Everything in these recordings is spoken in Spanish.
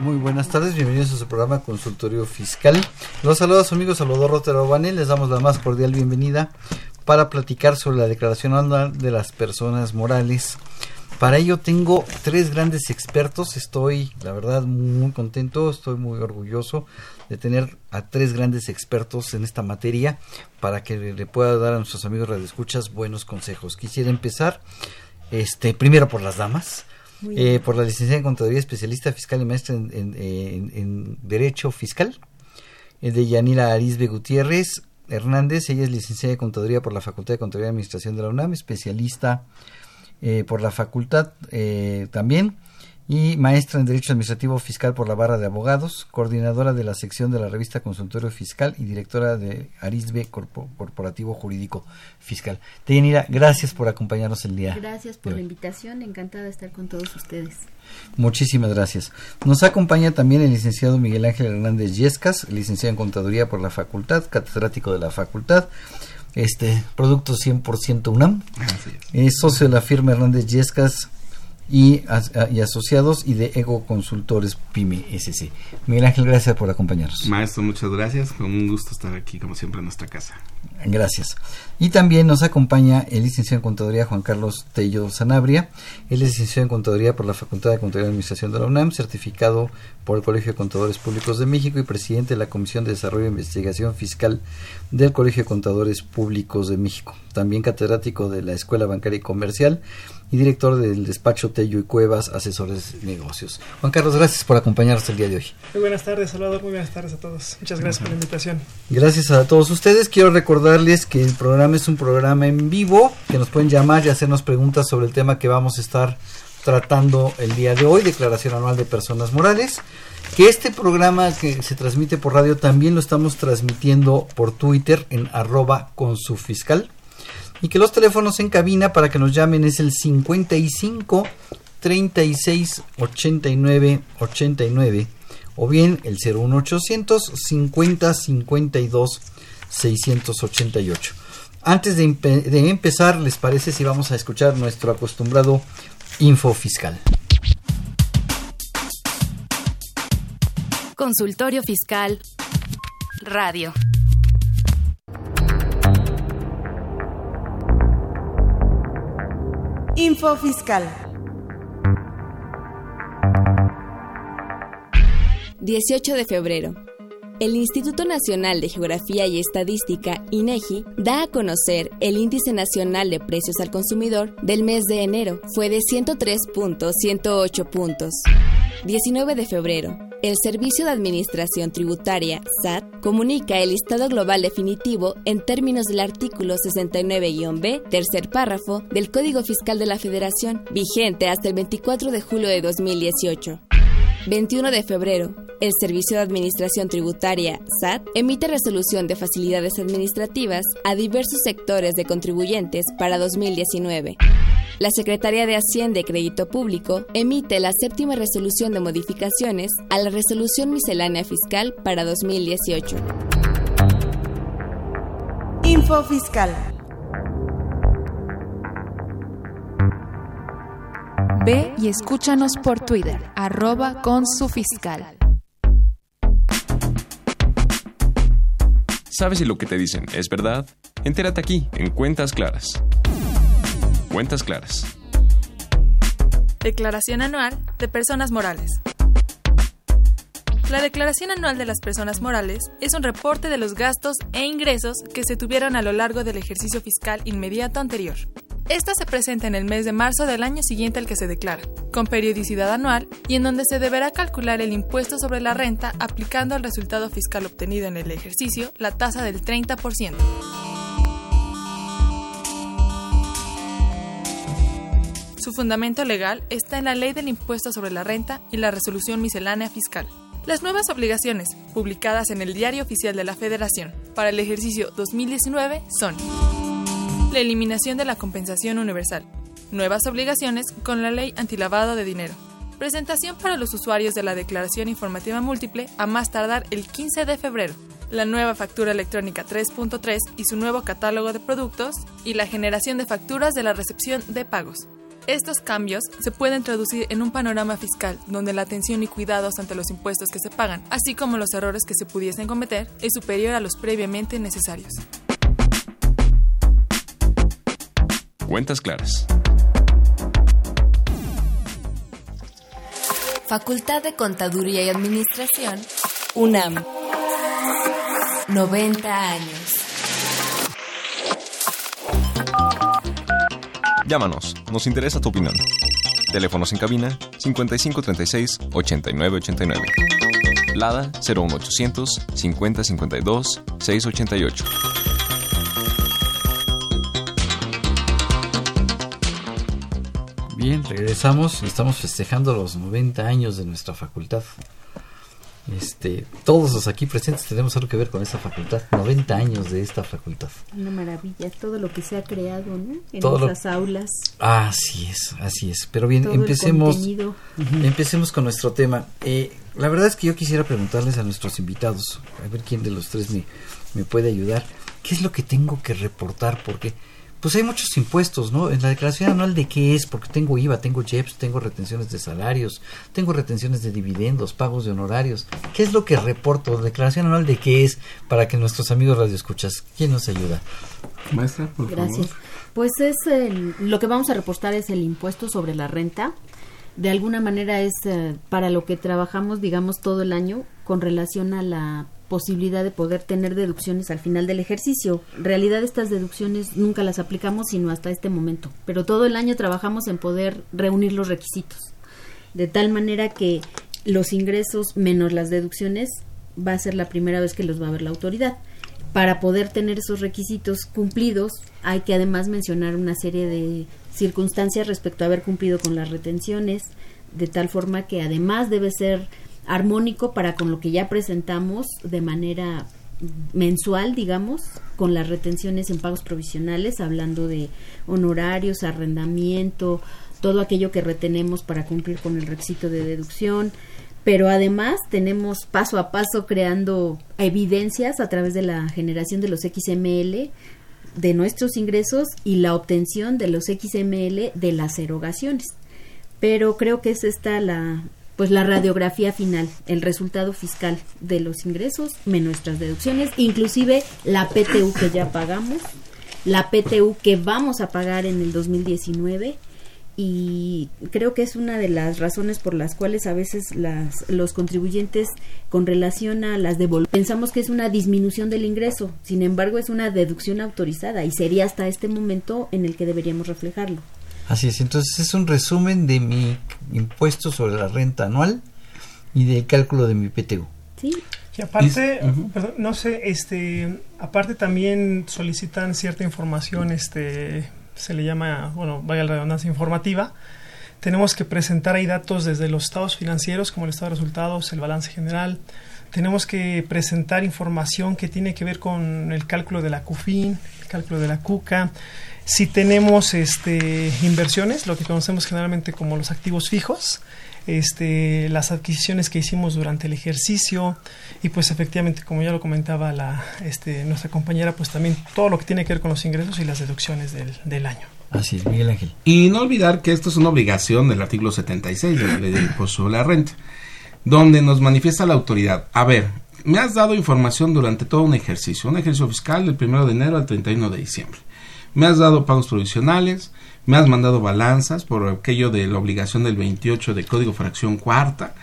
Muy buenas tardes, bienvenidos a su programa Consultorio Fiscal. Los saluda su amigo Salvador Rotero Banel, les damos la más cordial bienvenida para platicar sobre la declaración anual de las personas morales. Para ello tengo tres grandes expertos, estoy la verdad muy contento, estoy muy orgulloso de tener a tres grandes expertos en esta materia para que le pueda dar a nuestros amigos radioescuchas buenos consejos. Quisiera empezar este primero por las damas. Eh, por la licenciada en Contaduría, especialista fiscal y maestra en, en- en- en Derecho Fiscal, de Yanira Arisbe Gutiérrez Hernández. Ella es licenciada en Contaduría por la Facultad de Contaduría y Administración de la UNAM, especialista eh, por la facultad eh, también, y maestra en Derecho Administrativo Fiscal por la Barra de Abogados, coordinadora de la sección de la revista Consultorio Fiscal y directora de Arisbe Corpo- Corporativo Jurídico Fiscal. Deyanira, gracias por acompañarnos el día. Gracias por la invitación, encantada de estar con todos ustedes. Muchísimas gracias. Nos acompaña también el licenciado Miguel Ángel Hernández Yescas, licenciado en Contaduría por la Facultad, catedrático de la Facultad, este producto 100% UNAM, es socio de la firma Hernández Yescas y, as- a- y asociados y de Ego Consultores PYME SC. Miguel Ángel, gracias por acompañarnos. Maestro, muchas gracias. Con un gusto estar aquí, como siempre, en nuestra casa. Gracias. Y también nos acompaña el licenciado en Contaduría Juan Carlos Tello Sanabria. Él es licenciado en Contaduría por la Facultad de Contaduría y Administración de la UNAM, certificado por el Colegio de Contadores Públicos de México y presidente de la Comisión de Desarrollo e Investigación Fiscal del Colegio de Contadores Públicos de México. También catedrático de la Escuela Bancaria y Comercial y director del despacho Tello y Cuevas, asesores de negocios. Juan Carlos, gracias por acompañarnos el día de hoy. Muy buenas tardes, Salvador. Muy buenas tardes a todos. Muchas gracias por la invitación. Gracias a todos ustedes. Quiero recordarles que el programa es un programa en vivo, que nos pueden llamar y hacernos preguntas sobre el tema que vamos a estar tratando el día de hoy, Declaración Anual de Personas Morales. Que este programa que se transmite por radio también lo estamos transmitiendo por Twitter en arroba con su fiscal. Y que los teléfonos en cabina para que nos llamen es el 55 36 89 89 o bien el 01800 50 52 688. Antes de, empe- de empezar, ¿les parece si vamos a escuchar nuestro acostumbrado info fiscal? Consultorio Fiscal. Radio. Info fiscal. 18 de febrero. El Instituto Nacional de Geografía y Estadística, INEGI, da a conocer el Índice Nacional de Precios al Consumidor del mes de enero. Fue de 103.108 puntos. 19 de febrero. El Servicio de Administración Tributaria, SAT, comunica el listado global definitivo en términos del artículo 69-B, tercer párrafo, del Código Fiscal de la Federación, vigente hasta el 24 de julio de 2018. 21 de febrero. El Servicio de Administración Tributaria, SAT, emite resolución de facilidades administrativas a diversos sectores de contribuyentes para 2019. La Secretaría de Hacienda y Crédito Público emite la séptima resolución de modificaciones a la Resolución Miscelánea Fiscal para 2018. Info fiscal. Ve y escúchanos por Twitter, arroba con su fiscal. ¿Sabes si lo que te dicen es verdad? Entérate aquí, en Cuentas Claras. Cuentas Claras. Declaración anual de personas morales. La Declaración Anual de las Personas Morales es un reporte de los gastos e ingresos que se tuvieron a lo largo del ejercicio fiscal inmediato anterior. Esta se presenta en el mes de marzo del año siguiente al que se declara, con periodicidad anual y en donde se deberá calcular el impuesto sobre la renta aplicando al resultado fiscal obtenido en el ejercicio la tasa del 30%. Su fundamento legal está en la Ley del Impuesto sobre la Renta y la Resolución Miscelánea Fiscal. Las nuevas obligaciones, publicadas en el Diario Oficial de la Federación para el ejercicio 2019, son la eliminación de la compensación universal, nuevas obligaciones con la Ley Antilavado de Dinero, presentación para los usuarios de la Declaración Informativa Múltiple a más tardar el 15 de febrero, la nueva factura electrónica 3.3 y su nuevo catálogo de productos, y la generación de facturas de la recepción de pagos. Estos cambios se pueden traducir en un panorama fiscal donde la atención y cuidados ante los impuestos que se pagan, así como los errores que se pudiesen cometer, es superior a los previamente necesarios. Cuentas claras. Facultad de Contaduría y Administración, UNAM. 90 años. Llámanos, nos interesa tu opinión. Teléfonos en cabina 5536 8989. Lada 01800 5052 688. Bien, regresamos. Estamos festejando los 90 años de nuestra facultad. Este, todos los aquí presentes tenemos algo que ver con esta facultad. 90 años de esta facultad. Una maravilla, todo lo que se ha creado, ¿no? En Todo lo- aulas. Así es, así es. Pero bien, Todo empecemos. Empecemos con nuestro tema. Eh, la verdad es que yo quisiera preguntarles a nuestros invitados, a ver quién de los tres me, me puede ayudar. ¿Qué es lo que tengo que reportar? Porque pues hay muchos impuestos, ¿no? En la declaración anual de qué es, porque tengo IVA, tengo JEPS, tengo retenciones de salarios, tengo retenciones de dividendos, pagos de honorarios. ¿Qué es lo que reporto? Declaración anual de qué es para que nuestros amigos radioescuchas, ¿quién nos ayuda? Maestra, por Gracias. favor. Pues es el- lo que vamos a reportar es el impuesto sobre la renta. De alguna manera es eh, para lo que trabajamos, digamos, todo el año con relación a la posibilidad de poder tener deducciones al final del ejercicio. En realidad estas deducciones nunca las aplicamos sino hasta este momento, pero todo el año trabajamos en poder reunir los requisitos. De tal manera que los ingresos menos las deducciones va a ser la primera vez que los va a ver la autoridad. Para poder tener esos requisitos cumplidos, hay que además mencionar una serie de circunstancias respecto a haber cumplido con las retenciones, de tal forma que además debe ser armónico para con lo que ya presentamos de manera mensual, digamos, con las retenciones en pagos provisionales, hablando de honorarios, arrendamiento, todo aquello que retenemos para cumplir con el requisito de deducción, pero además tenemos paso a paso creando evidencias a través de la generación de los XML de nuestros ingresos y la obtención de los XML de las erogaciones. Pero creo que es esta la pues la radiografía final, el resultado fiscal de los ingresos menos nuestras deducciones, inclusive la PTU que ya pagamos, la PTU que vamos a pagar en el 2019 y creo que es una de las razones por las cuales a veces las, los contribuyentes con relación a las devoluciones pensamos que es una disminución del ingreso, sin embargo es una deducción autorizada y sería hasta este momento en el que deberíamos reflejarlo. Así es, entonces es un resumen de mi impuesto sobre la renta anual y del cálculo de mi PTU. Sí. Y aparte, perdón, no sé, este, aparte también solicitan cierta información, este, se le llama, bueno, vaya la redundancia informativa. Tenemos que presentar ahí datos desde los estados financieros, como el estado de resultados, el balance general. Tenemos que presentar información que tiene que ver con el cálculo de la CUFIN, el cálculo de la CUCA. Si tenemos este, inversiones, lo que conocemos generalmente como los activos fijos, este, las adquisiciones que hicimos durante el ejercicio y pues efectivamente como ya lo comentaba la, este, nuestra compañera pues también todo lo que tiene que ver con los ingresos y las deducciones del, del año. Así es, Miguel Ángel. Y no olvidar que esto es una obligación del artículo 76 de la ley del impuesto sobre la renta, donde nos manifiesta la autoridad. A ver, me has dado información durante todo un ejercicio, un ejercicio fiscal del 1 de enero al 31 de diciembre. Me has dado pagos provisionales, me has mandado balanzas por aquello de la obligación del 28 de Código Fracción Cuarta,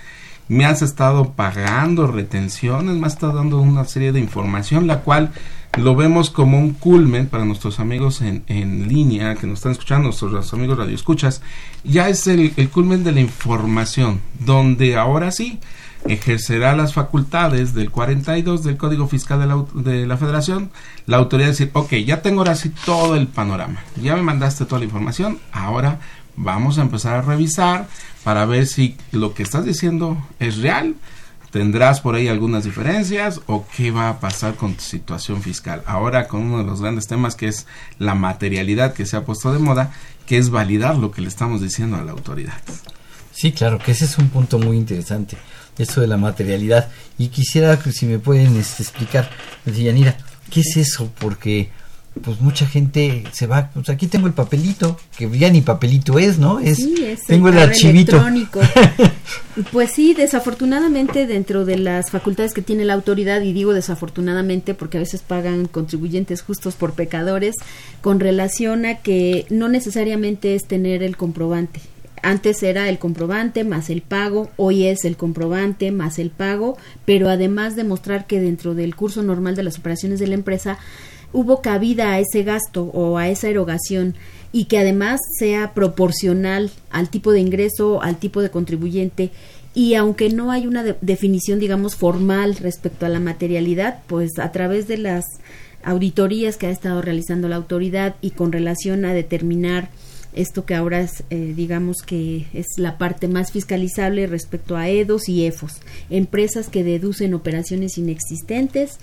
me has estado pagando retenciones, me has estado dando una serie de información, la cual lo vemos como un culmen para nuestros amigos en, en línea que nos están escuchando, nuestros amigos radioescuchas, ya es el, el culmen de la información, donde ahora sí ejercerá las facultades del 42 del Código Fiscal de la, de la Federación, la autoridad decir, ok, ya tengo ahora sí todo el panorama, ya me mandaste toda la información, ahora vamos a empezar a revisar para ver si lo que estás diciendo es real, tendrás por ahí algunas diferencias o qué va a pasar con tu situación fiscal. Ahora con uno de los grandes temas que es la materialidad que se ha puesto de moda, que es validar lo que le estamos diciendo a la autoridad. Sí, claro, que ese es un punto muy interesante, eso de la materialidad. Y quisiera que si me pueden este, explicar, Yanira, ¿qué es eso? Porque pues mucha gente se va, pues aquí tengo el papelito, que ya ni papelito es, ¿no? Es, tengo el, archivito. Electrónico. pues sí, desafortunadamente dentro de las facultades que tiene la autoridad, y digo desafortunadamente porque a veces pagan contribuyentes justos por pecadores, con relación a que no necesariamente es tener el comprobante. Antes era el comprobante más el pago, hoy es el comprobante más el pago, pero además demostrar que dentro del curso normal de las operaciones de la empresa hubo cabida a ese gasto o a esa erogación y que además sea proporcional al tipo de ingreso, al tipo de contribuyente. Y aunque no hay una definición, digamos, formal respecto a la materialidad, pues a través de las auditorías que ha estado realizando la autoridad y con relación a determinar esto que ahora es, eh, digamos que es la parte más fiscalizable respecto a EDOS y EFOS, empresas que deducen operaciones inexistentes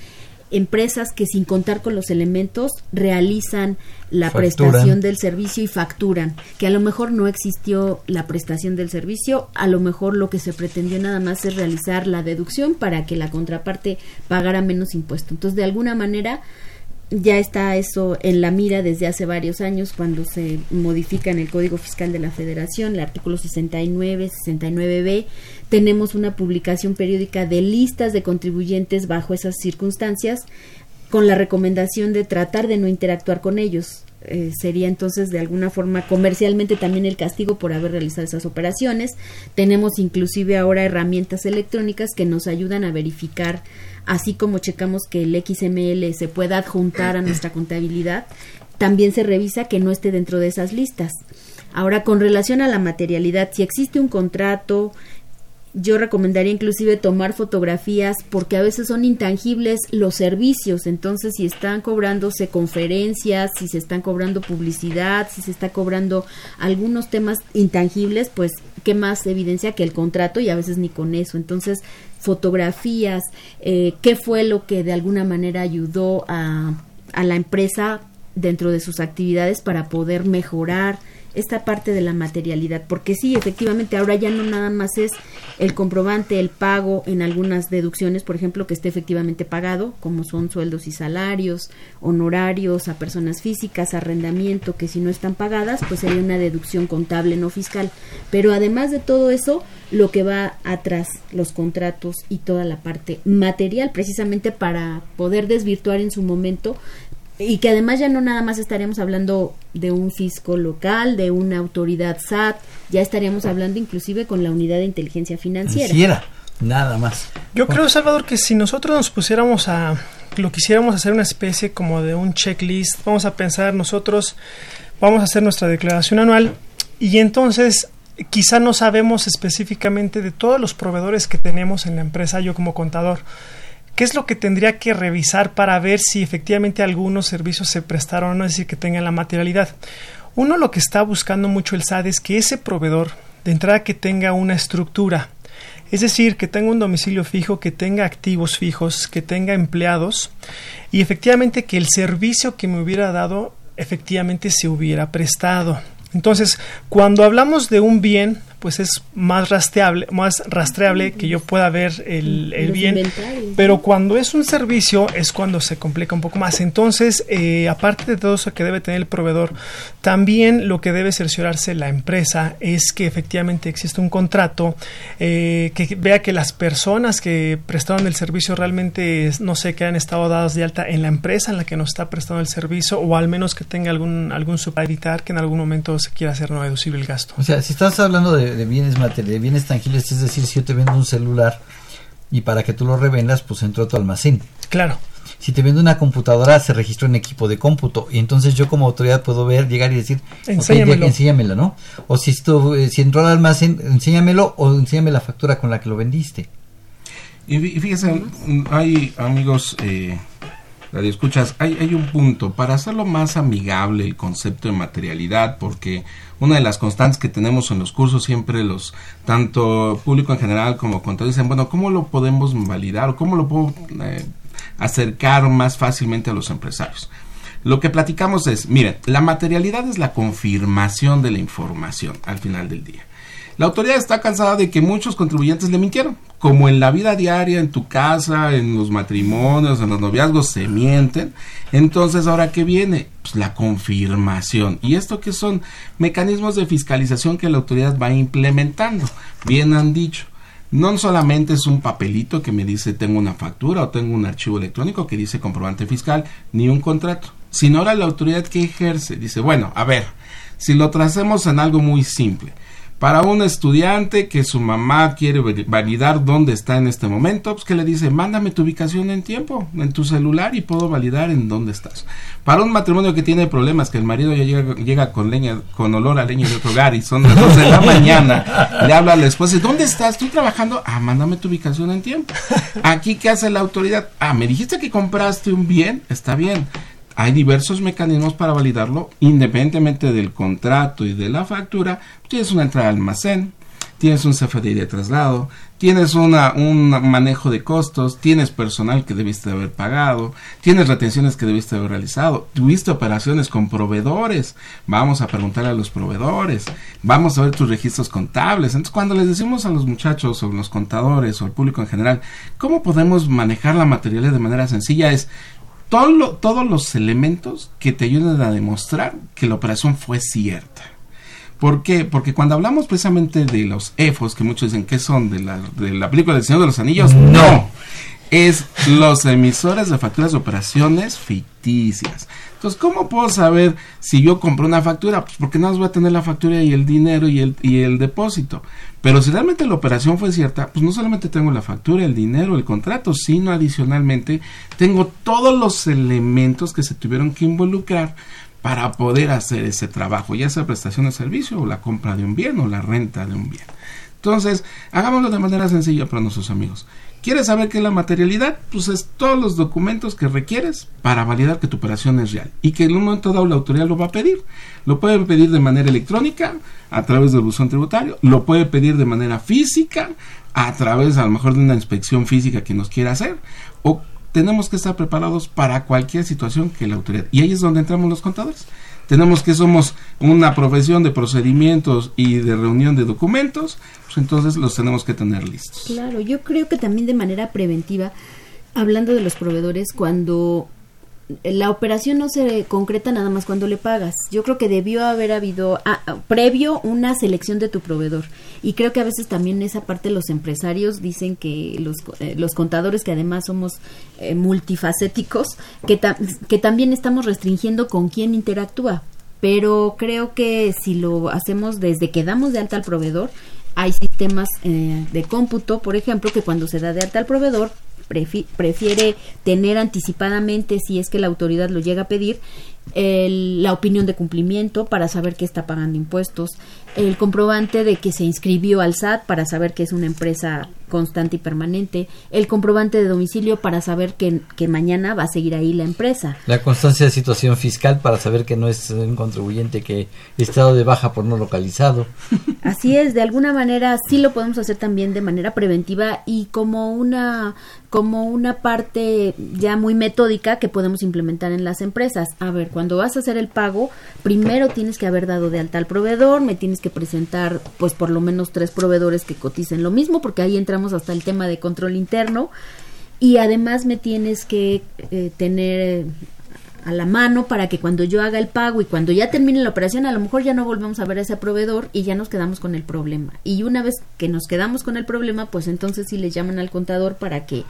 empresas que sin contar con los elementos realizan la prestación del servicio y facturan, que a lo mejor no existió la prestación del servicio, a lo mejor lo que se pretendió nada más es realizar la deducción para que la contraparte pagara menos impuesto. Entonces, de alguna manera, ya está eso en la mira desde hace varios años cuando se modifica en el Código Fiscal de la Federación, el artículo 69, 69b, tenemos una publicación periódica de listas de contribuyentes bajo esas circunstancias con la recomendación de tratar de no interactuar con ellos. Eh, sería entonces de alguna forma comercialmente también el castigo por haber realizado esas operaciones. Tenemos inclusive ahora herramientas electrónicas que nos ayudan a verificar, así como checamos que el XML se pueda adjuntar a nuestra contabilidad, también se revisa que no esté dentro de esas listas. Ahora, con relación a la materialidad, si existe un contrato, yo recomendaría inclusive tomar fotografías porque a veces son intangibles los servicios, entonces si están cobrándose conferencias, si se están cobrando publicidad, si se está cobrando algunos temas intangibles, pues qué más evidencia que el contrato y a veces ni con eso. Entonces, fotografías, eh, qué fue lo que de alguna manera ayudó a, a la empresa dentro de sus actividades para poder mejorar esta parte de la materialidad, porque sí, efectivamente, ahora ya no nada más es el comprobante, el pago en algunas deducciones, por ejemplo, que esté efectivamente pagado, como son sueldos y salarios, honorarios a personas físicas, arrendamiento, que si no están pagadas, pues sería una deducción contable no fiscal. Pero además de todo eso, lo que va atrás, los contratos y toda la parte material, precisamente para poder desvirtuar en su momento y que además ya no nada más estaríamos hablando de un fisco local, de una autoridad SAT, ya estaríamos hablando inclusive con la unidad de inteligencia financiera. nada más. Yo creo, Salvador, que si nosotros nos pusiéramos a, lo quisiéramos hacer una especie como de un checklist, vamos a pensar nosotros, vamos a hacer nuestra declaración anual y entonces quizá no sabemos específicamente de todos los proveedores que tenemos en la empresa, yo como contador ¿Qué es lo que tendría que revisar para ver si efectivamente algunos servicios se prestaron o no, es decir, que tengan la materialidad? Uno lo que está buscando mucho el SAD es que ese proveedor de entrada que tenga una estructura, es decir, que tenga un domicilio fijo, que tenga activos fijos, que tenga empleados y efectivamente que el servicio que me hubiera dado efectivamente se hubiera prestado. Entonces, cuando hablamos de un bien, pues es más rastreable, más rastreable que yo pueda ver el, el bien. Pero cuando es un servicio es cuando se complica un poco más. Entonces, eh, aparte de todo eso que debe tener el proveedor, también lo que debe cerciorarse la empresa es que efectivamente existe un contrato, eh, que vea que las personas que prestaron el servicio realmente, no sé, que han estado dadas de alta en la empresa en la que nos está prestando el servicio o al menos que tenga algún, algún evitar que en algún momento se quiera hacer no deducible el gasto. O sea, si estás hablando de de, bienes materiales, de bienes tangibles, es decir, si yo te vendo un celular y para que tú lo revendas, pues entró a tu almacén. Claro. Si te vendo una computadora, se registró en equipo de cómputo y entonces yo como autoridad puedo ver, llegar y decir, enséñamelo, enséñamelo ¿no? O si, esto, eh, si entró al almacén, enséñamelo o enséñame la factura con la que lo vendiste. Y fíjese, hay amigos eh, radio escuchas, hay, un punto para hacerlo más amigable el concepto de materialidad, porque una de las constantes que tenemos en los cursos siempre los, tanto público en general como contadores dicen, bueno, ¿cómo lo podemos validar o cómo lo puedo eh, acercar más fácilmente a los empresarios? Lo que platicamos es, miren, la materialidad es la confirmación de la información al final del día. La autoridad está cansada de que muchos contribuyentes le mintieron. Como en la vida diaria, en tu casa, en los matrimonios, en los noviazgos, se mienten. Entonces, ¿ahora qué viene? Pues la confirmación. ¿Y esto qué son? Mecanismos de fiscalización que la autoridad va implementando. Bien han dicho. No solamente es un papelito que me dice tengo una factura o tengo un archivo electrónico que dice comprobante fiscal, ni un contrato, sino ahora la autoridad que ejerce dice, bueno, a ver, si lo tracemos en algo muy simple, para un estudiante que su mamá quiere validar dónde está en este momento, pues que le dice, mándame tu ubicación en tiempo, en tu celular y puedo validar en dónde estás. Para un matrimonio que tiene problemas, que el marido ya llega, con leña, con olor a leña de otro hogar y son las 12 de la mañana, le habla a la esposa, ¿dónde estás? Estoy trabajando. Ah, mándame tu ubicación en tiempo. Aquí, ¿qué hace la autoridad? Ah, me dijiste que compraste un bien, está bien hay diversos mecanismos para validarlo independientemente del contrato y de la factura. Tienes una entrada al almacén, tienes un CFDI de traslado, tienes una, un manejo de costos, tienes personal que debiste haber pagado, tienes retenciones que debiste haber realizado, tuviste operaciones con proveedores, vamos a preguntar a los proveedores, vamos a ver tus registros contables. Entonces, cuando les decimos a los muchachos o los contadores o al público en general, ¿cómo podemos manejar la materialidad de manera sencilla? Es, todos los elementos que te ayuden a demostrar que la operación fue cierta. ¿Por qué? Porque cuando hablamos precisamente de los EFOS, que muchos dicen que son de la, de la película del Señor de los Anillos, no. Es los emisores de facturas de operaciones ficticias. Entonces, ¿cómo puedo saber si yo compré una factura? Pues porque nada más voy a tener la factura y el dinero y el, y el depósito. Pero si realmente la operación fue cierta, pues no solamente tengo la factura, el dinero, el contrato, sino adicionalmente tengo todos los elementos que se tuvieron que involucrar para poder hacer ese trabajo, ya sea prestación de servicio o la compra de un bien o la renta de un bien. Entonces, hagámoslo de manera sencilla para nuestros amigos. ¿Quieres saber qué es la materialidad? Pues es todos los documentos que requieres para validar que tu operación es real y que en un momento dado la autoridad lo va a pedir. Lo puede pedir de manera electrónica a través del buzón tributario, lo puede pedir de manera física a través a lo mejor de una inspección física que nos quiera hacer o tenemos que estar preparados para cualquier situación que la autoridad. Y ahí es donde entramos los contadores tenemos que somos una profesión de procedimientos y de reunión de documentos, pues entonces los tenemos que tener listos. Claro, yo creo que también de manera preventiva, hablando de los proveedores, cuando la operación no se concreta nada más cuando le pagas. Yo creo que debió haber habido ah, ah, previo una selección de tu proveedor. Y creo que a veces también esa parte los empresarios dicen que los, eh, los contadores, que además somos eh, multifacéticos, que, que también estamos restringiendo con quién interactúa. Pero creo que si lo hacemos desde que damos de alta al proveedor, hay sistemas eh, de cómputo, por ejemplo, que cuando se da de alta al proveedor, prefiere tener anticipadamente, si es que la autoridad lo llega a pedir, la opinión de cumplimiento para saber que está pagando impuestos, el comprobante de que se inscribió al SAT para saber que es una empresa constante y permanente, el comprobante de domicilio para saber que, que, mañana va a seguir ahí la empresa. La constancia de situación fiscal para saber que no es un contribuyente que estado de baja por no localizado. Así es, de alguna manera sí lo podemos hacer también de manera preventiva y como una como una parte ya muy metódica que podemos implementar en las empresas. A ver, cuando vas a hacer el pago, primero tienes que haber dado de alta al proveedor, me tienes que presentar pues por lo menos tres proveedores que coticen lo mismo, porque ahí entramos hasta el tema de control interno y además me tienes que eh, tener a la mano para que cuando yo haga el pago y cuando ya termine la operación a lo mejor ya no volvemos a ver a ese proveedor y ya nos quedamos con el problema. Y una vez que nos quedamos con el problema, pues entonces sí le llaman al contador para que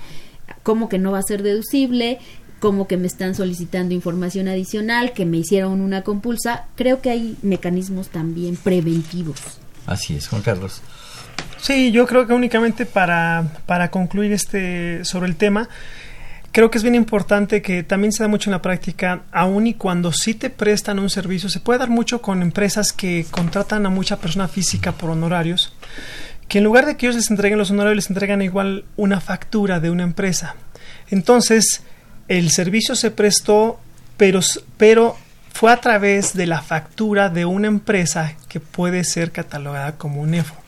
como que no va a ser deducible, como que me están solicitando información adicional, que me hicieron una compulsa, creo que hay mecanismos también preventivos. Así es, Juan Carlos. Sí, yo creo que únicamente para, para concluir este sobre el tema, creo que es bien importante que también se da mucho en la práctica, aun y cuando sí te prestan un servicio, se puede dar mucho con empresas que contratan a mucha persona física por honorarios, que en lugar de que ellos les entreguen los honorarios, les entregan igual una factura de una empresa. Entonces, el servicio se prestó, pero, pero fue a través de la factura de una empresa que puede ser catalogada como un EFO.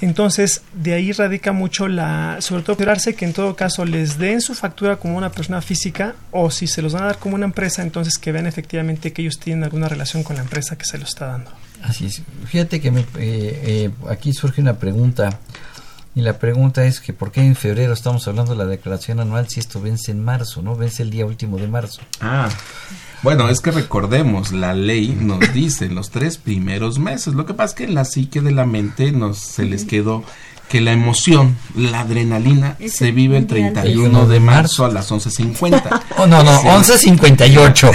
Entonces, de ahí radica mucho la, sobre todo, esperarse que en todo caso les den su factura como una persona física o si se los van a dar como una empresa, entonces que vean efectivamente que ellos tienen alguna relación con la empresa que se lo está dando. Así es. Fíjate que me, eh, eh, aquí surge una pregunta y la pregunta es que por qué en febrero estamos hablando de la declaración anual si esto vence en marzo, ¿no? Vence el día último de marzo. Ah, bueno, es que recordemos, la ley nos dice los tres primeros meses. Lo que pasa es que en la psique de la mente nos se les quedó que la emoción, la adrenalina, se vive el 31 de marzo a las 11.50. Oh, no, no, 11.58.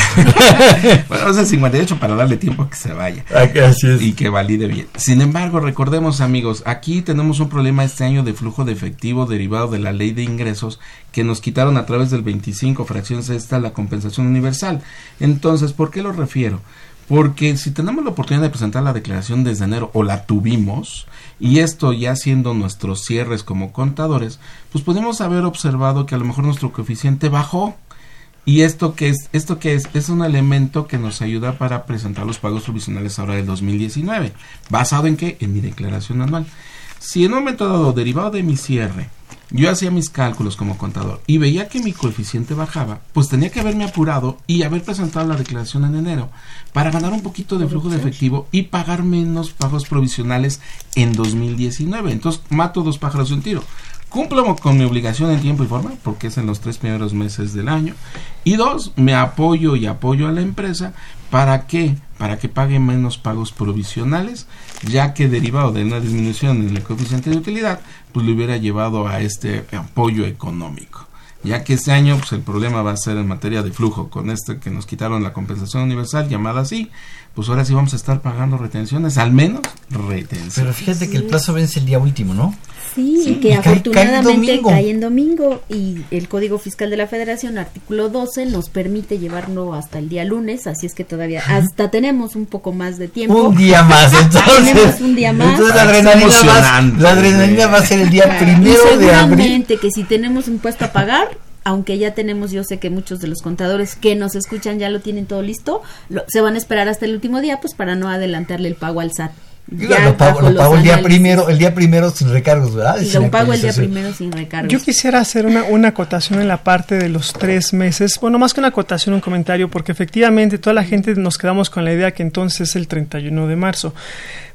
bueno, 11.58 para darle tiempo a que se vaya. Y que valide bien. Sin embargo, recordemos amigos, aquí tenemos un problema este año de flujo de efectivo derivado de la ley de ingresos que nos quitaron a través del 25 fracciones esta la compensación universal. Entonces, ¿por qué lo refiero? Porque si tenemos la oportunidad de presentar la declaración desde enero o la tuvimos, y esto ya siendo nuestros cierres como contadores, pues podemos haber observado que a lo mejor nuestro coeficiente bajó. Y esto que es, esto que es, es un elemento que nos ayuda para presentar los pagos provisionales ahora del 2019. ¿Basado en qué? En mi declaración anual. Si en un momento dado, derivado de mi cierre, yo hacía mis cálculos como contador y veía que mi coeficiente bajaba, pues tenía que haberme apurado y haber presentado la declaración en enero para ganar un poquito de flujo de efectivo y pagar menos pagos provisionales en 2019. Entonces mato dos pájaros de un tiro. Cumplo con mi obligación en tiempo y forma, porque es en los tres primeros meses del año. Y dos, me apoyo y apoyo a la empresa. ¿Para qué? Para que pague menos pagos provisionales, ya que derivado de una disminución en el coeficiente de utilidad, pues le hubiera llevado a este apoyo económico. Ya que este año pues, el problema va a ser en materia de flujo, con este que nos quitaron la compensación universal llamada así, pues ahora sí vamos a estar pagando retenciones, al menos retenciones. Pero fíjate que el plazo vence el día último, ¿no? Sí, que afortunadamente cae, en domingo y el Código Fiscal de la Federación, artículo 12, nos permite llevarlo hasta el día lunes, así es que todavía hasta tenemos un poco más de tiempo. Un día más, entonces. tenemos un día más. Entonces la adrenalina, la adrenalina va a ser el día primero de abril. que si tenemos impuesto a pagar, aunque ya tenemos, yo sé que muchos de los contadores que nos escuchan ya lo tienen todo listo, se van a esperar hasta el último día, pues para no adelantarle el pago al SAT. Ya lo pago, lo pago el día primero, el día primero sin recargos, ¿verdad? Y lo pago el día primero sin recargos. Yo quisiera hacer una, una acotación en la parte de los tres meses. Bueno, más que una acotación, un comentario, porque efectivamente toda la gente nos quedamos con la idea que entonces es el 31 de marzo.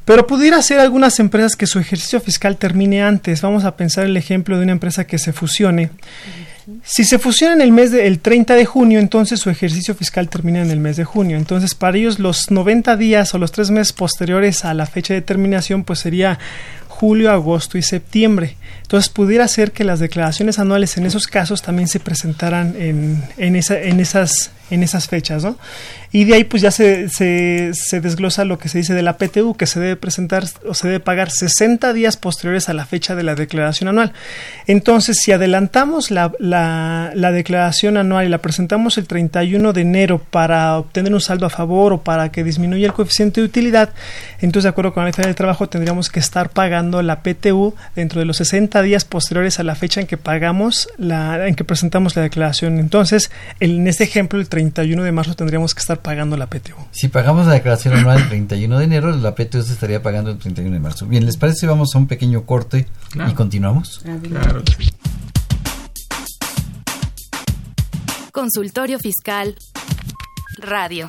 Pero pudiera ser algunas empresas que su ejercicio fiscal termine antes. Vamos a pensar el ejemplo de una empresa que se fusione. Si se fusiona en el mes del 30 de junio, entonces su ejercicio fiscal termina en el mes de junio. Entonces, para ellos los 90 días o los tres meses posteriores a la fecha de terminación, pues sería julio, agosto y septiembre. Entonces, pudiera ser que las declaraciones anuales en esos casos también se presentaran en, en, esa, en esas en esas fechas, ¿no? Y de ahí pues ya se, desglosa lo que se dice de la PTU, que se debe presentar o se debe pagar 60 días posteriores a la fecha de la declaración anual. Entonces, si adelantamos la, la, la declaración anual y la presentamos el 31 de enero para obtener un saldo a favor o para que disminuya el coeficiente de utilidad, entonces de acuerdo con la ley del trabajo tendríamos que estar pagando la PTU dentro de los 60 días posteriores a la fecha en que pagamos la, en que presentamos la declaración. Entonces, en este ejemplo, el 31 de marzo tendríamos que estar pagando la PTU. Si pagamos la declaración anual el 31 de enero, la PTU se estaría pagando el 31 de marzo. Bien, ¿les parece? Vamos a un pequeño corte y continuamos. Claro. Consultorio Fiscal Radio.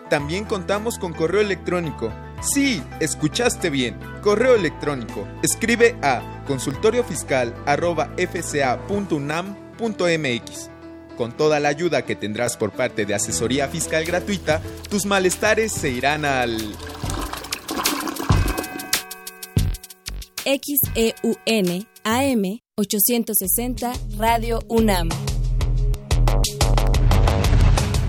También contamos con correo electrónico. Sí, escuchaste bien. Correo electrónico. Escribe a consultoriofiscal.fca.unam.mx. Con toda la ayuda que tendrás por parte de asesoría fiscal gratuita, tus malestares se irán al... XEUN AM 860 Radio UNAM.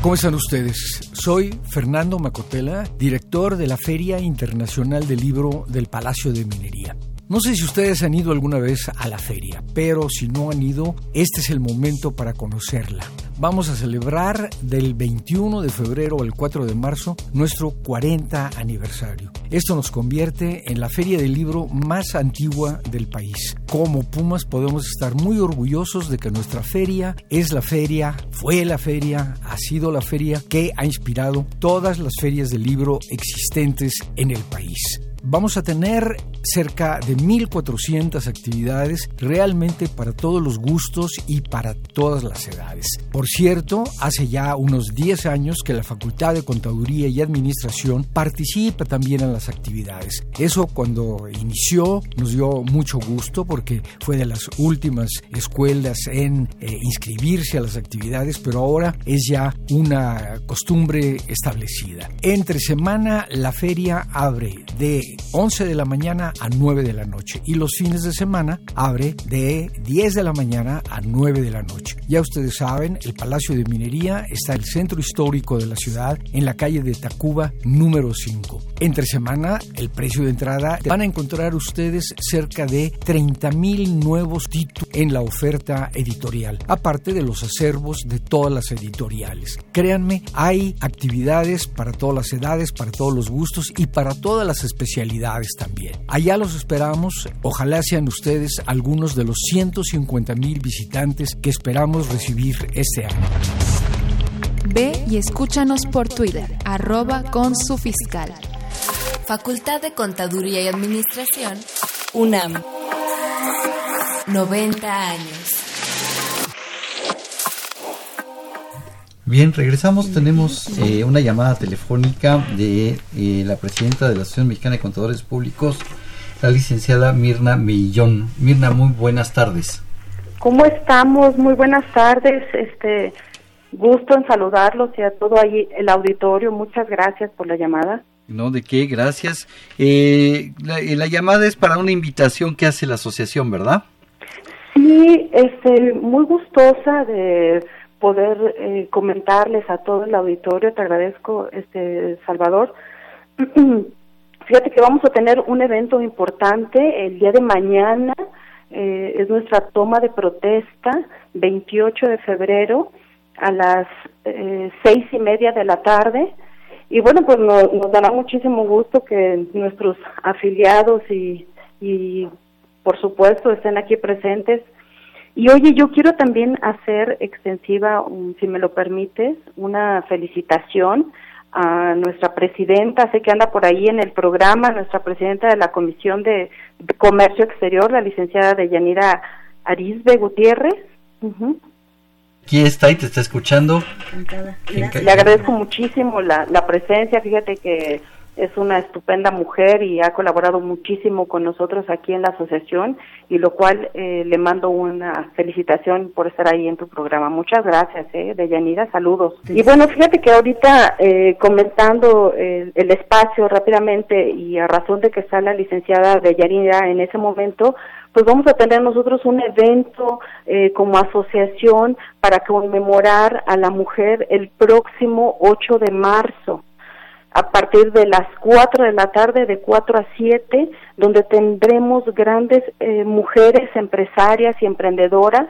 ¿Cómo están ustedes? Soy Fernando Macotela, director de la Feria Internacional del Libro del Palacio de Minería. No sé si ustedes han ido alguna vez a la feria, pero si no han ido, este es el momento para conocerla. Vamos a celebrar del 21 de febrero al 4 de marzo nuestro 40 aniversario. Esto nos convierte en la feria del libro más antigua del país. Como Pumas podemos estar muy orgullosos de que nuestra feria es la feria, fue la feria, ha sido la feria que ha inspirado todas las ferias del libro existentes en el país. Vamos a tener cerca de 1.400 actividades realmente para todos los gustos y para todas las edades. Por cierto, hace ya unos 10 años que la Facultad de Contaduría y Administración participa también en las actividades. Eso cuando inició nos dio mucho gusto porque fue de las últimas escuelas en eh, inscribirse a las actividades, pero ahora es ya una costumbre establecida. Entre semana la feria abre de 11 de la mañana a 9 de la noche y los fines de semana abre de 10 de la mañana a 9 de la noche. Ya ustedes saben, el Palacio de Minería está en el centro histórico de la ciudad, en la calle de Tacuba número 5. Entre semana, el precio de entrada van a encontrar ustedes cerca de 30 mil nuevos títulos en la oferta editorial, aparte de los acervos de todas las editoriales. Créanme, hay actividades para todas las edades, para todos los gustos y para todas las especialidades también. Allá los esperamos, ojalá sean ustedes algunos de los 150 mil visitantes que esperamos recibir este año. Ve y escúchanos por Twitter, arroba con su fiscal. Facultad de Contaduría y Administración, UNAM. 90 años. Bien, regresamos. Tenemos eh, una llamada telefónica de eh, la presidenta de la Asociación Mexicana de Contadores Públicos, la licenciada Mirna Millón. Mirna, muy buenas tardes. ¿Cómo estamos? Muy buenas tardes. Este gusto en saludarlos y a todo ahí el auditorio. Muchas gracias por la llamada. No, de qué, gracias. Eh, la, la llamada es para una invitación que hace la asociación, ¿verdad? Sí, este, muy gustosa de poder eh, comentarles a todo el auditorio. Te agradezco, este Salvador. Fíjate que vamos a tener un evento importante el día de mañana. Eh, es nuestra toma de protesta, 28 de febrero a las eh, seis y media de la tarde. Y bueno, pues nos dará muchísimo gusto que nuestros afiliados y, y por supuesto estén aquí presentes y oye, yo quiero también hacer extensiva, si me lo permites, una felicitación a nuestra presidenta, sé que anda por ahí en el programa, nuestra presidenta de la Comisión de, Comercio Exterior, la licenciada Deyanira Arisbe Gutiérrez. Aquí está y te está escuchando. Le agradezco muchísimo la, la presencia, fíjate que es una estupenda mujer y ha colaborado muchísimo con nosotros aquí en la asociación y lo cual eh, le mando una felicitación por estar ahí en tu programa. Muchas gracias, eh, Deyanira, saludos. Y bueno, fíjate que ahorita eh, comentando el, el, espacio rápidamente y a razón de que está la licenciada Deyanira en ese momento, pues vamos a tener nosotros un evento eh, como asociación para conmemorar a la mujer el próximo 8 de marzo a partir de las 4 de la tarde, de 4 a 7, donde tendremos grandes eh, mujeres empresarias y emprendedoras,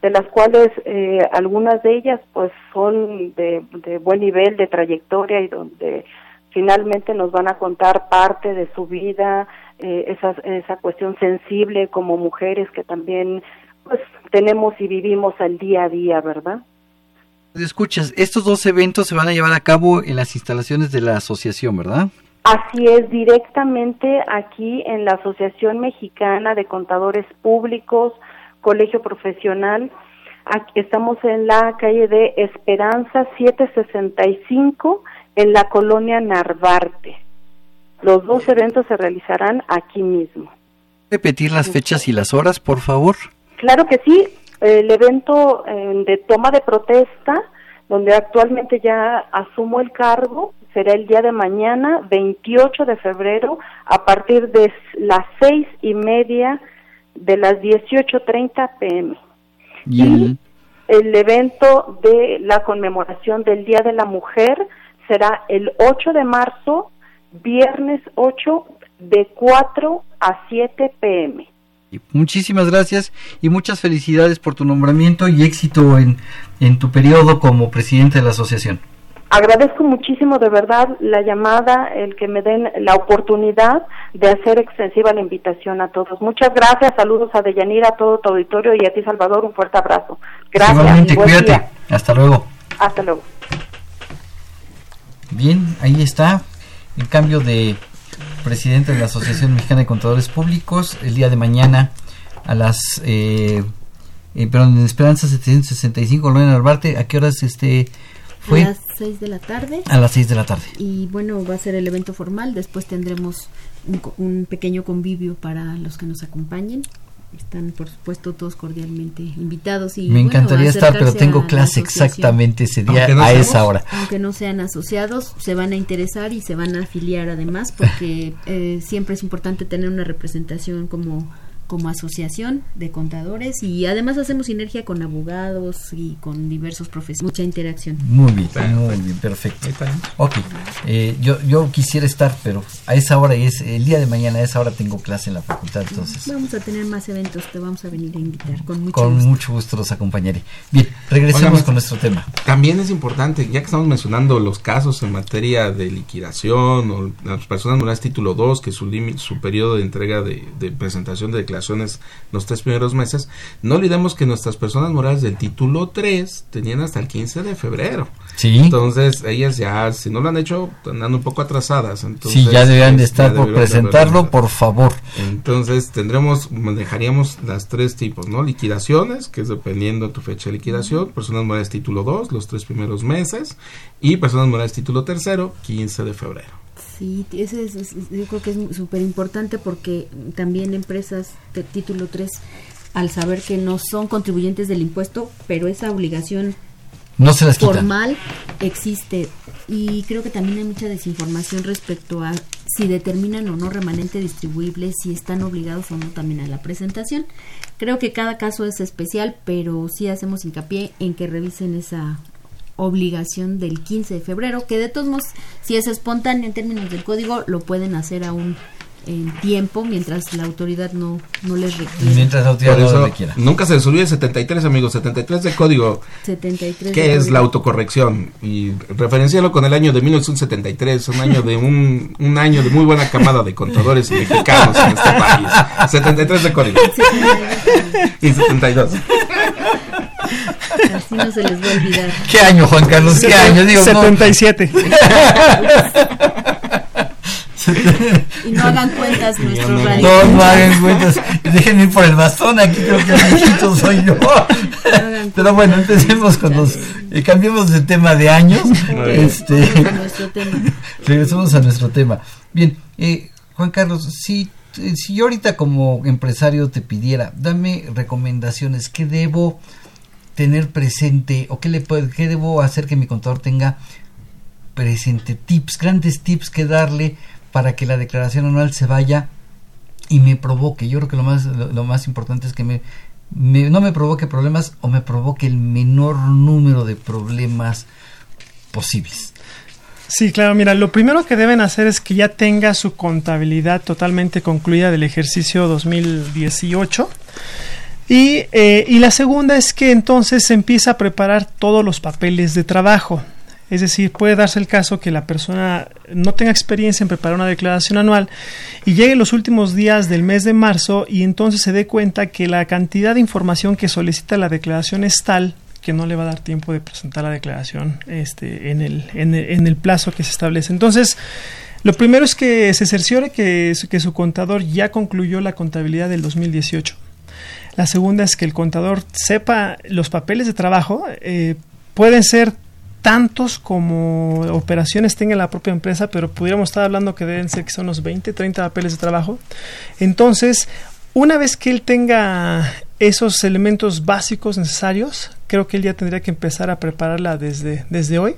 de las cuales eh, algunas de ellas pues son de, buen nivel de trayectoria y donde finalmente nos van a contar parte de su vida, eh, esa, esa cuestión sensible como mujeres que también pues tenemos y vivimos al día a día, ¿verdad? Escuchas, estos dos eventos se van a llevar a cabo en las instalaciones de la asociación, ¿verdad? Así es, directamente aquí en la Asociación Mexicana de Contadores Públicos, Colegio Profesional. Aquí estamos en la calle de Esperanza 765, en la colonia Narvarte. Los dos eventos se realizarán aquí mismo. ¿Repetir las fechas y las horas, por favor? Claro que sí, el evento eh, de toma de protesta, donde actualmente ya asumo el cargo, será el día de mañana, 28 de febrero, a partir de las seis y media de las 18.30 pm. Y el- El evento de la conmemoración del Día de la Mujer será el 8 de marzo, viernes 8, de 4 a 7 pm. Muchísimas gracias y muchas felicidades por tu nombramiento y éxito en, en tu periodo como presidente de la asociación. Agradezco muchísimo de verdad la llamada, el que me den la oportunidad de hacer extensiva la invitación a todos. Muchas gracias, saludos a Deyanira, a todo tu auditorio y a ti Salvador, un fuerte abrazo. Gracias. Buen cuídate. día. Hasta luego. Hasta luego. Bien, ahí está el cambio de presidente de la Asociación Mexicana de Contadores Públicos el día de mañana a las eh, eh, perdón, en Esperanza 765 Colonia Narvarte, ¿a qué horas este fue? A las 6 de la tarde. A las 6 de la tarde. Y bueno, va a ser el evento formal. Después tendremos un, un pequeño convivio para los que nos acompañen. Están, por supuesto, todos cordialmente invitados. Y, Me bueno, encantaría estar, pero tengo clase exactamente ese día no a seamos- esa hora. Aunque no sean asociados, se van a interesar y se van a afiliar además, porque eh, siempre es importante tener una representación como como asociación de contadores y además hacemos sinergia con abogados y con diversos profesionales, mucha interacción. Muy bien, muy bien, perfecto. Ok, eh, yo, yo quisiera estar, pero a esa hora y es el día de mañana, a esa hora tengo clase en la facultad, entonces Vamos a tener más eventos, te vamos a venir a invitar con mucho con gusto. mucho gusto los acompañaré. Bien, regresemos Oigan, con nuestro tema. También es importante, ya que estamos mencionando los casos en materia de liquidación o las personas morales título 2, que su límite, su periodo de entrega de, de presentación de los tres primeros meses, no olvidemos que nuestras personas morales del título 3 tenían hasta el 15 de febrero. Sí. Entonces, ellas ya, si no lo han hecho, están un poco atrasadas. Entonces, Sí, ya deberían de estar por presentarlo, por favor. Entonces tendremos, manejaríamos las tres tipos, ¿no? Liquidaciones, que es dependiendo de tu fecha de liquidación, personas morales título 2, los tres primeros meses, y personas morales título tercero, 15 de febrero. Sí, ese es, es- yo creo que es súper importante porque también empresas de título 3, al saber que no son contribuyentes del impuesto, pero esa obligación No se las quitan. formal existe y creo que también hay mucha desinformación respecto a si determinan o no remanente distribuible, si están obligados o no también a la presentación. Creo que cada caso es especial, pero sí hacemos hincapié en que revisen esa obligación del 15 de febrero, que de todos modos, si es espontáneo en términos del código, lo pueden hacer aún en tiempo mientras la autoridad no, no les requiere. Mientras la autoridad no requiera. nunca se les olvide 73, amigos, 73 de código. 73 ¿Qué de es código. la autocorrección? Y referencialo con el año de 1973, un año de un, un año de muy buena camada de contadores mexicanos en este país. 73 de código. y 72. Así no se les va a olvidar. ¿Qué año, Juan Carlos? ¿Qué año? Digo, no. 77. Y no hagan cuentas nuestros radio. No, no hagan cuentas. Déjenme ir por el bastón. Aquí creo que el viejito soy yo. Pero bueno, empecemos con los. eh, cambiemos de tema de años. Este, Vamos a nuestro tema. regresemos a nuestro tema. Bien, eh, Juan Carlos, si, eh, si yo ahorita como empresario te pidiera, dame recomendaciones, ¿qué debo tener presente o qué, le puedo- qué debo hacer que mi contador tenga presente? Tips, grandes tips que darle para que la declaración anual se vaya y me provoque. Yo creo que lo más, lo, más importante es que me, me- no me provoque problemas o me provoque el menor número de problemas posibles. Sí, claro, mira, lo primero que deben hacer es que ya tenga su contabilidad totalmente concluida del ejercicio 2018. Y, eh, y la segunda es que entonces se empieza a preparar todos los papeles de trabajo. Es decir, puede darse el caso que la persona no tenga experiencia en preparar una declaración anual y llegue los últimos días del mes de marzo y entonces se dé cuenta que la cantidad de información que solicita la declaración es tal que no le va a dar tiempo de presentar la declaración este, en, el, plazo que se establece. Entonces, lo primero es que se cerciore que, que su contador ya concluyó la contabilidad del 2018. La segunda es que el contador sepa los papeles de trabajo. eh, pueden ser tantos como operaciones tenga la propia empresa, pero pudiéramos estar hablando que deben ser que son unos 20, 30 papeles de trabajo. Entonces, una vez que él tenga esos elementos básicos necesarios, creo que él ya tendría que empezar a prepararla desde, desde hoy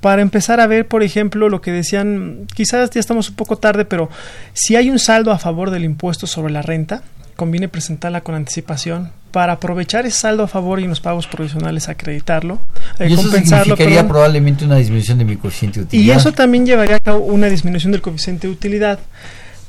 para empezar a ver, por ejemplo, lo que decían, quizás ya estamos un poco tarde, pero si hay un saldo a favor del impuesto sobre la renta, conviene presentarla con anticipación para aprovechar ese saldo a favor y en los pagos provisionales acreditarlo, eh, y eso compensarlo. significaría probablemente una disminución de mi coeficiente de utilidad. Y eso también llevaría a cabo una disminución del coeficiente de utilidad.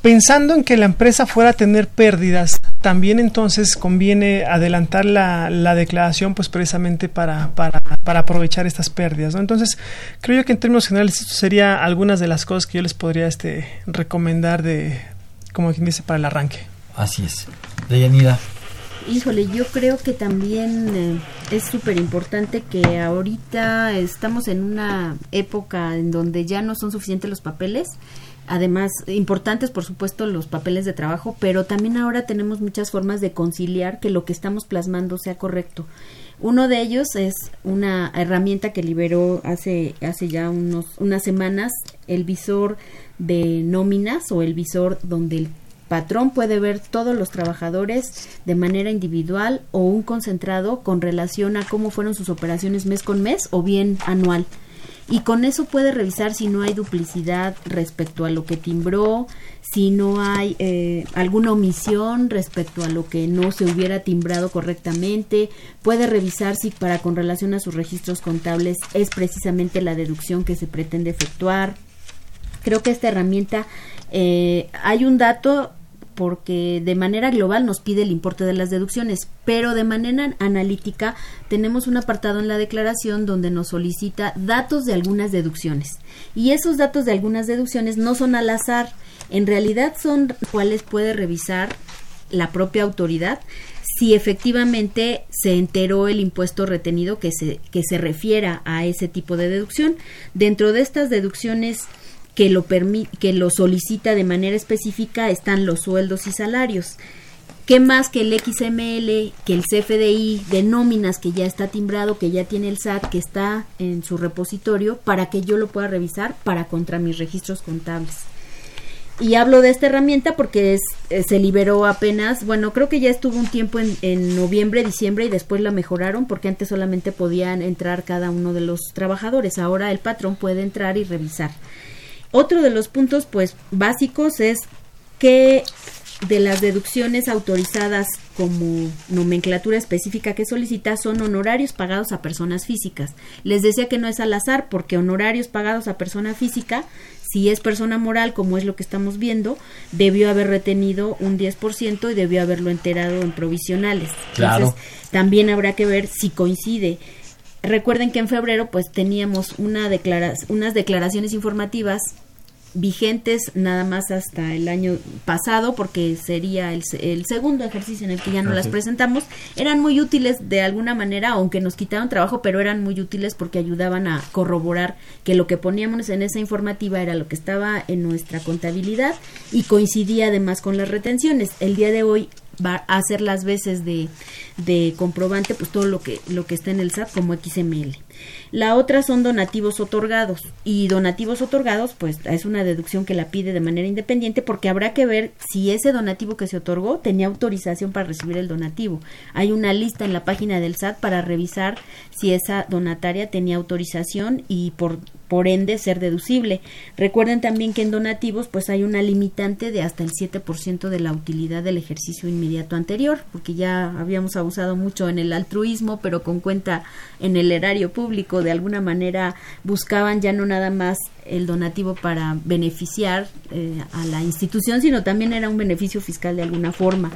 Pensando en que la empresa fuera a tener pérdidas, también entonces conviene adelantar la, la declaración pues precisamente para, para, para aprovechar estas pérdidas. ¿no? Entonces, creo yo que en términos generales esto sería algunas de las cosas que yo les podría este, recomendar de, como quien dice, para el arranque. Así es. Deyanira. Híjole, yo creo que también eh, es súper importante que ahorita estamos en una época en donde ya no son suficientes los papeles además importantes por supuesto los papeles de trabajo, pero también ahora tenemos muchas formas de conciliar que lo que estamos plasmando sea correcto. Uno de ellos es una herramienta que liberó hace, hace ya unos, unas semanas el visor de nóminas o el visor donde el patrón puede ver todos los trabajadores de manera individual o un concentrado con relación a cómo fueron sus operaciones mes con mes o bien anual y con eso puede revisar si no hay duplicidad respecto a lo que timbró, si no hay eh, alguna omisión respecto a lo que no se hubiera timbrado correctamente, puede revisar si para con relación a sus registros contables es precisamente la deducción que se pretende efectuar. Creo que esta herramienta eh, hay un dato porque de manera global nos pide el importe de las deducciones, pero de manera analítica tenemos un apartado en la declaración donde nos solicita datos de algunas deducciones. Y esos datos de algunas deducciones no son al azar, en realidad son cuales puede revisar la propia autoridad si efectivamente se enteró el impuesto retenido que se, que se refiera a ese tipo de deducción. Dentro de estas deducciones que lo, que lo solicita de manera específica están los sueldos y salarios. ¿Qué más que el XML, que el CFDI de nóminas que ya está timbrado, que ya tiene el SAT, que está en su repositorio, para que yo lo pueda revisar para contra mis registros contables? Y hablo de esta herramienta porque es, eh, se liberó apenas, bueno, creo que ya estuvo un tiempo en, en noviembre, diciembre y después la mejoraron porque antes solamente podían entrar cada uno de los trabajadores. Ahora el patrón puede entrar y revisar. Otro de los puntos pues básicos es que de las deducciones autorizadas como nomenclatura específica que solicita son honorarios pagados a personas físicas. Les decía que no es al azar porque honorarios pagados a persona física, si es persona moral como es lo que estamos viendo, debió haber retenido un 10% y debió haberlo enterado en provisionales. Entonces, también habrá que ver si coincide Recuerden que en febrero pues teníamos una declara unas declaraciones informativas vigentes nada más hasta el año pasado porque sería el, segundo ejercicio en el que ya no las presentamos eran muy útiles de alguna manera aunque nos quitaron trabajo pero eran muy útiles porque ayudaban a corroborar que lo que poníamos en esa informativa era lo que estaba en nuestra contabilidad y coincidía además con las retenciones. El día de hoy va a hacer las veces de, de comprobante pues todo lo que lo que está en el SAT como XML la otra son donativos otorgados y donativos otorgados pues es una deducción que la pide de manera independiente porque habrá que ver si ese donativo que se otorgó tenía autorización para recibir el donativo. Hay una lista en la página del SAT para revisar si esa donataria tenía autorización y por por ende ser deducible. Recuerden también que en donativos pues hay una limitante de hasta el 7% de la utilidad del ejercicio inmediato anterior, porque ya habíamos abusado mucho en el altruismo, pero con cuenta en el erario público de alguna manera buscaban ya no nada más el donativo para beneficiar eh, a la institución, sino también era un beneficio fiscal de alguna forma.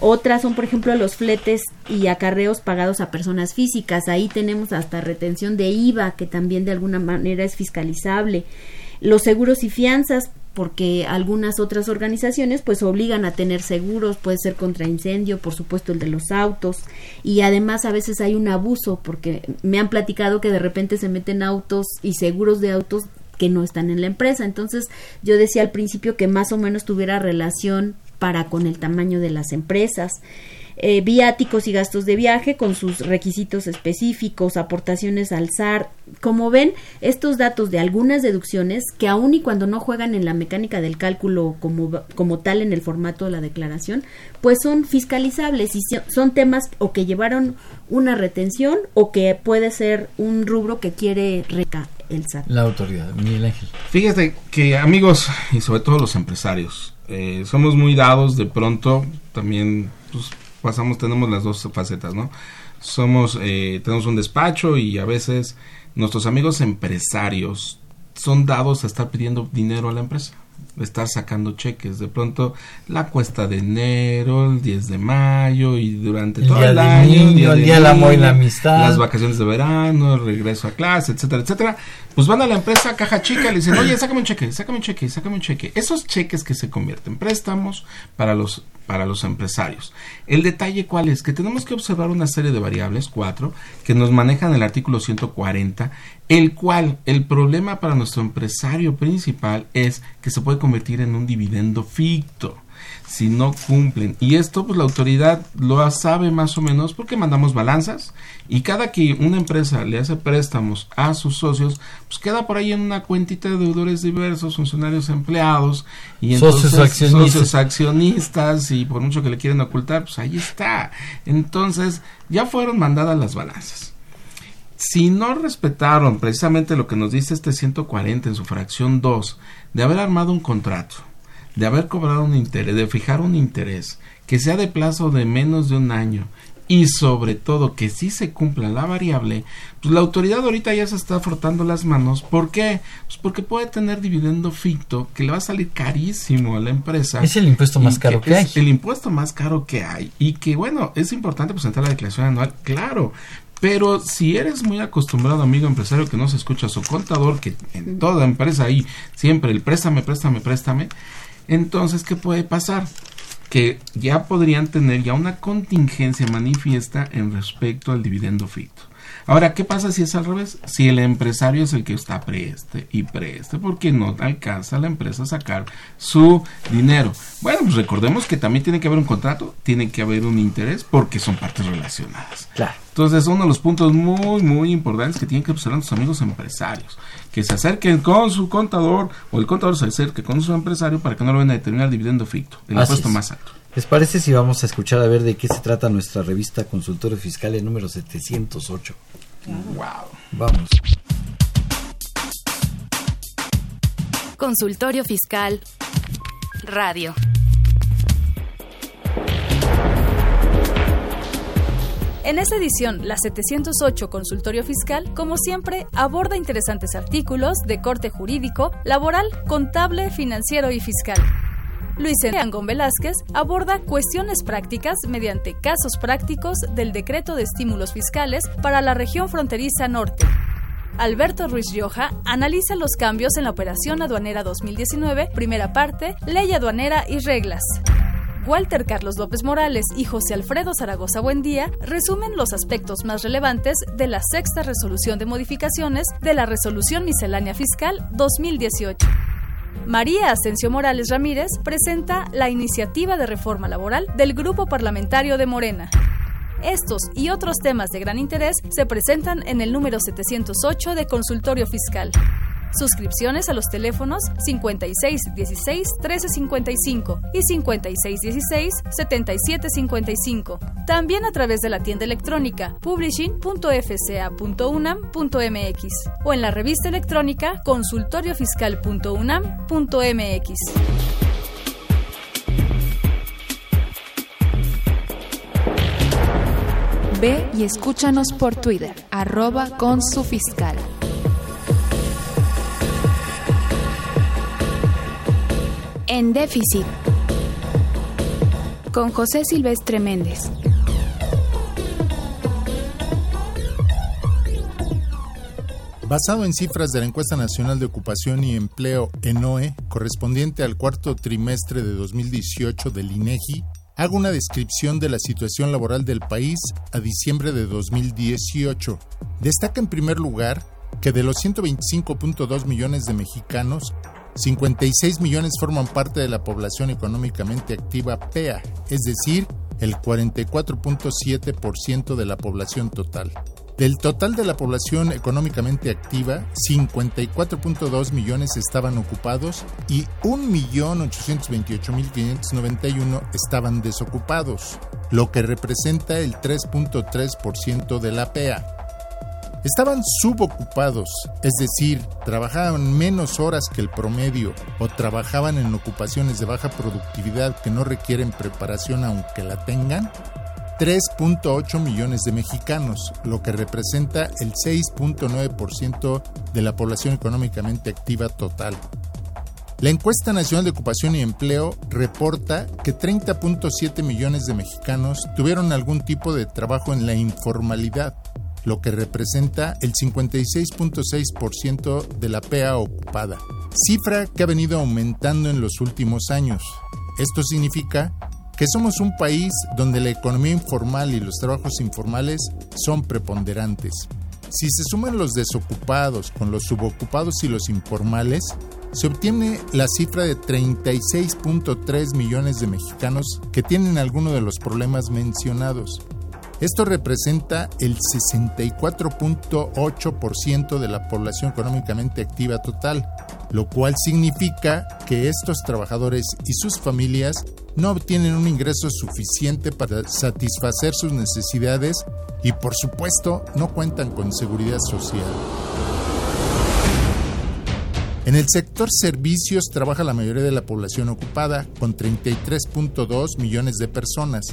Otras son, por ejemplo, los fletes y acarreos pagados a personas físicas. Ahí tenemos hasta retención de IVA, que también de alguna manera es fiscalizable. Los seguros y fianzas, porque algunas otras organizaciones pues obligan a tener seguros, puede ser contra incendio, por supuesto el de los autos, y además a veces hay un abuso, porque me han platicado que de repente se meten autos y seguros de autos que no están en la empresa. Entonces yo decía al principio que más o menos tuviera relación para con el tamaño de las empresas. eh, viáticos y gastos de viaje con sus requisitos específicos, aportaciones al SAR. Como ven, estos datos de algunas deducciones que aun y cuando no juegan en la mecánica del cálculo como, como tal en el formato de la declaración, pues son fiscalizables y son temas o que llevaron una retención o que puede ser un rubro que quiere reca el SAT. La autoridad, Miguel Ángel. Fíjate que amigos y sobre todo los empresarios, eh, somos muy dados de pronto, también pues, pasamos, tenemos las dos facetas, ¿no? Somos, eh, tenemos un despacho y a veces nuestros amigos empresarios son dados a estar pidiendo dinero a la empresa estar sacando cheques. De pronto la cuesta de enero, el 10 de mayo y durante todo el año, el día, del amor y la amistad, las vacaciones de verano, el regreso a clase, etcétera, etcétera. Pues van a la empresa caja chica y le dicen, oye, sácame un cheque, sácame un cheque, sácame un cheque. Esos cheques que se convierten en préstamos para los para los empresarios. El detalle cuál es que tenemos que observar una serie de variables, cuatro, que nos manejan el artículo 140, el cual el problema para nuestro empresario principal es que se puede convertir en un dividendo ficto si no cumplen. Y esto pues la autoridad lo sabe más o menos porque mandamos balanzas y cada que una empresa le hace préstamos a sus socios, pues queda por ahí en una cuentita de deudores diversos, funcionarios empleados y entonces socios accionistas. y por mucho que le quieren ocultar, pues ahí está. Entonces ya fueron mandadas las balanzas. Si no respetaron precisamente lo que nos dice este 140 en su fracción 2 de haber armado un contrato, de haber cobrado un interés, de fijar un interés que sea de plazo de menos de un año y sobre todo que si se cumpla la variable, pues la autoridad ahorita ya se está frotando las manos. ¿Por qué? Pues porque puede tener dividendo ficto que le va a salir carísimo a la empresa. Es el impuesto más caro que, hay. El impuesto más caro que hay. Y que bueno, es importante presentar la declaración anual, claro. Pero si eres muy acostumbrado, amigo empresario, que no se escucha a su contador, que en toda empresa ahí siempre el préstame, préstame, préstame, entonces, ¿qué puede pasar? que ya podrían tener ya una contingencia manifiesta en respecto al dividendo ficto. Ahora, ¿qué pasa si es al revés? Si el empresario es el que está preste y preste porque no alcanza la empresa a sacar su dinero. Bueno, pues recordemos que también tiene que haber un contrato, tiene que haber un interés porque son partes relacionadas. Claro. Entonces, uno de los puntos muy, muy importantes que tienen que observar nuestros amigos empresarios, que se acerquen con su contador o el contador se acerque con su empresario para que no lo vayan a determinar dividendo ficto, el impuesto más alto. ¿Les parece si vamos a escuchar a ver de qué se trata nuestra revista Consultorio Fiscal el número 708? Wow. Vamos. Consultorio Fiscal Radio. En esta edición, la 708 Consultorio Fiscal, como siempre, aborda interesantes artículos de corte jurídico, laboral, contable, financiero y fiscal. Luis Angón Velázquez aborda cuestiones prácticas mediante casos prácticos del decreto de estímulos fiscales para la región fronteriza norte. Alberto Ruiz Rioja analiza los cambios en la operación aduanera 2019, primera parte, ley aduanera y reglas. Walter Carlos López Morales y José Alfredo Zaragoza Buendía resumen los aspectos más relevantes de la sexta resolución de modificaciones de la Resolución Miscelánea Fiscal 2018. María Ascencio Morales Ramírez presenta la iniciativa de reforma laboral del Grupo Parlamentario de Morena. Estos y otros temas de gran interés se presentan en el número 708 de Consultorio Fiscal. Suscripciones a los teléfonos 5616-1355 y 5616-7755. También a través de la tienda electrónica publishing.fca.unam.mx o en la revista electrónica consultoriofiscal.unam.mx. Ve y escúchanos por Twitter, arroba con su fiscal. En déficit. Con José Silvestre Méndez. Basado en cifras de la Encuesta Nacional de Ocupación y Empleo ENOE, correspondiente al cuarto trimestre de 2018 del INEGI, hago una descripción de la situación laboral del país a diciembre de 2018. Destaca en primer lugar que de los 125.2 millones de mexicanos, 56 millones forman parte de la población económicamente activa PEA, es decir, el 44.7% de la población total. Del total de la población económicamente activa, 54.2 millones estaban ocupados y 1.828.591 estaban desocupados, lo que representa el 3.3% de la PEA. Estaban subocupados, es decir, trabajaban menos horas que el promedio o trabajaban en ocupaciones de baja productividad que no requieren preparación aunque la tengan, 3.8 millones de mexicanos, lo que representa el 6.9% de la población económicamente activa total. La encuesta nacional de ocupación y empleo reporta que 30.7 millones de mexicanos tuvieron algún tipo de trabajo en la informalidad, lo que representa el 56.6% de la PEA ocupada, cifra que ha venido aumentando en los últimos años. Esto significa que somos un país donde la economía informal y los trabajos informales son preponderantes. Si se suman los desocupados con los subocupados y los informales, se obtiene la cifra de 36.3 millones de mexicanos que tienen alguno de los problemas mencionados. Esto representa el 64.8% de la población económicamente activa total, lo cual significa que estos trabajadores y sus familias no obtienen un ingreso suficiente para satisfacer sus necesidades y por supuesto no cuentan con seguridad social. En el sector servicios trabaja la mayoría de la población ocupada, con 33.2 millones de personas,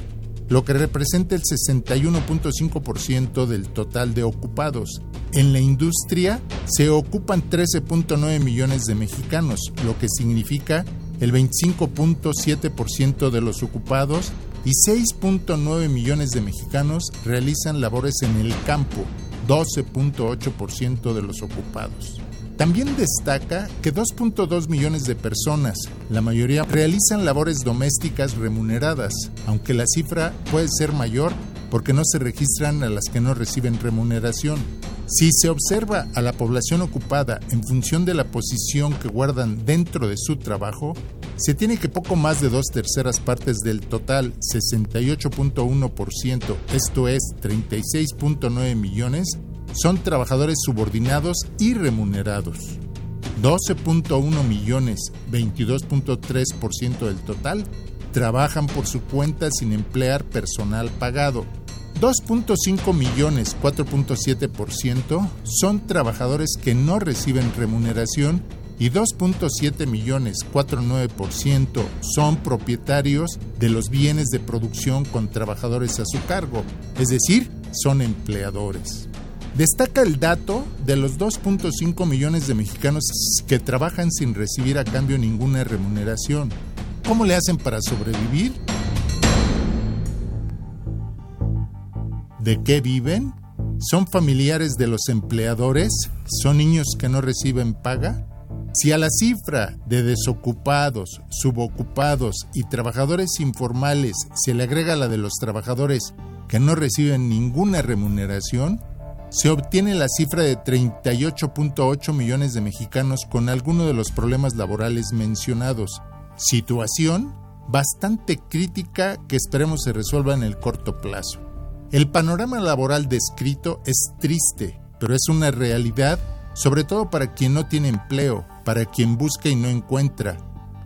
lo que representa el 61.5% del total de ocupados. En la industria se ocupan 13.9 millones de mexicanos, lo que significa el 25.7% de los ocupados y 6.9 millones de mexicanos realizan labores en el campo, 12.8% de los ocupados. También destaca que 2.2 millones de personas, la mayoría, realizan labores domésticas remuneradas, aunque la cifra puede ser mayor porque no se registran a las que no reciben remuneración. Si se observa a la población ocupada en función de la posición que guardan dentro de su trabajo, se tiene que poco más de dos terceras partes del total, 68.1%, esto es 36.9 millones, son trabajadores subordinados y remunerados. 12.1 millones, 22.3% del total, trabajan por su cuenta sin emplear personal pagado. 2.5 millones, 4.7% son trabajadores que no reciben remuneración y 2.7 millones, 4.9% son propietarios de los bienes de producción con trabajadores a su cargo, es decir, son empleadores. Destaca el dato de los 2.5 millones de mexicanos que trabajan sin recibir a cambio ninguna remuneración. ¿Cómo le hacen para sobrevivir? ¿De qué viven? ¿Son familiares de los empleadores? ¿Son niños que no reciben paga? Si a la cifra de desocupados, subocupados y trabajadores informales se le agrega la de los trabajadores que no reciben ninguna remuneración, se obtiene la cifra de 38.8 millones de mexicanos con alguno de los problemas laborales mencionados. Situación bastante crítica que esperemos se resuelva en el corto plazo. El panorama laboral descrito es triste, pero es una realidad, sobre todo para quien no tiene empleo, para quien busca y no encuentra,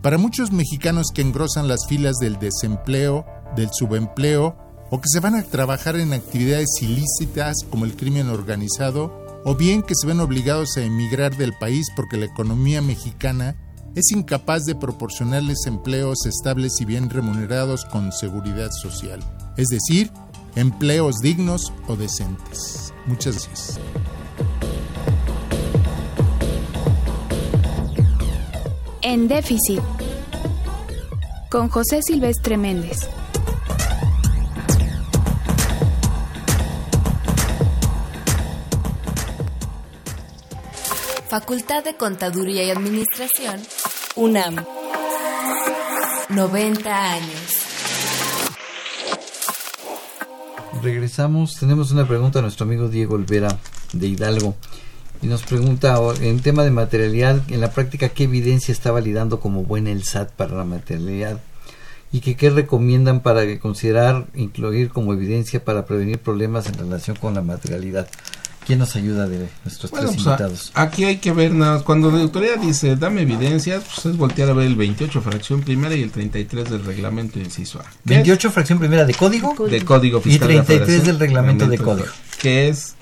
para muchos mexicanos que engrosan las filas del desempleo, del subempleo o que se van a trabajar en actividades ilícitas como el crimen organizado, o bien que se ven obligados a emigrar del país porque la economía mexicana es incapaz de proporcionarles empleos estables y bien remunerados con seguridad social, es decir, empleos dignos o decentes. Muchas gracias. En déficit, con José Silvestre Méndez. Facultad de Contaduría y Administración, UNAM. 90 años. Regresamos, tenemos una pregunta a nuestro amigo Diego Olvera de Hidalgo y nos pregunta en tema de materialidad, en la práctica, ¿qué evidencia está validando como buena el SAT para la materialidad? y que qué recomiendan para considerar incluir como evidencia para prevenir problemas en relación con la materialidad. ¿Quién nos ayuda de nuestros Bueno, tres pues, a- invitados? aquí hay que ver nada. más. Cuando la autoridad dice dame evidencias, pues es voltear a ver el 28 fracción primera y el 33 del reglamento inciso A. ¿Qué es? 28 fracción primera de código, de código fiscal y de la 33 del reglamento de código. que es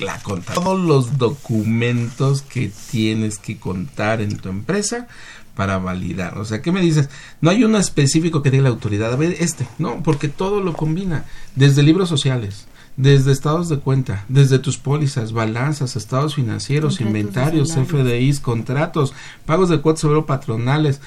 la conta todos los documentos que tienes que contar en tu empresa para validar. O sea, ¿qué me dices? No hay uno específico que diga la autoridad, a ver, este, no, porque todo lo combina, desde libros sociales, desde estados de cuenta, desde tus pólizas, balanzas, estados financieros, Contratos inventarios. FDIs, contratos, pagos de cuotas sobre patronales,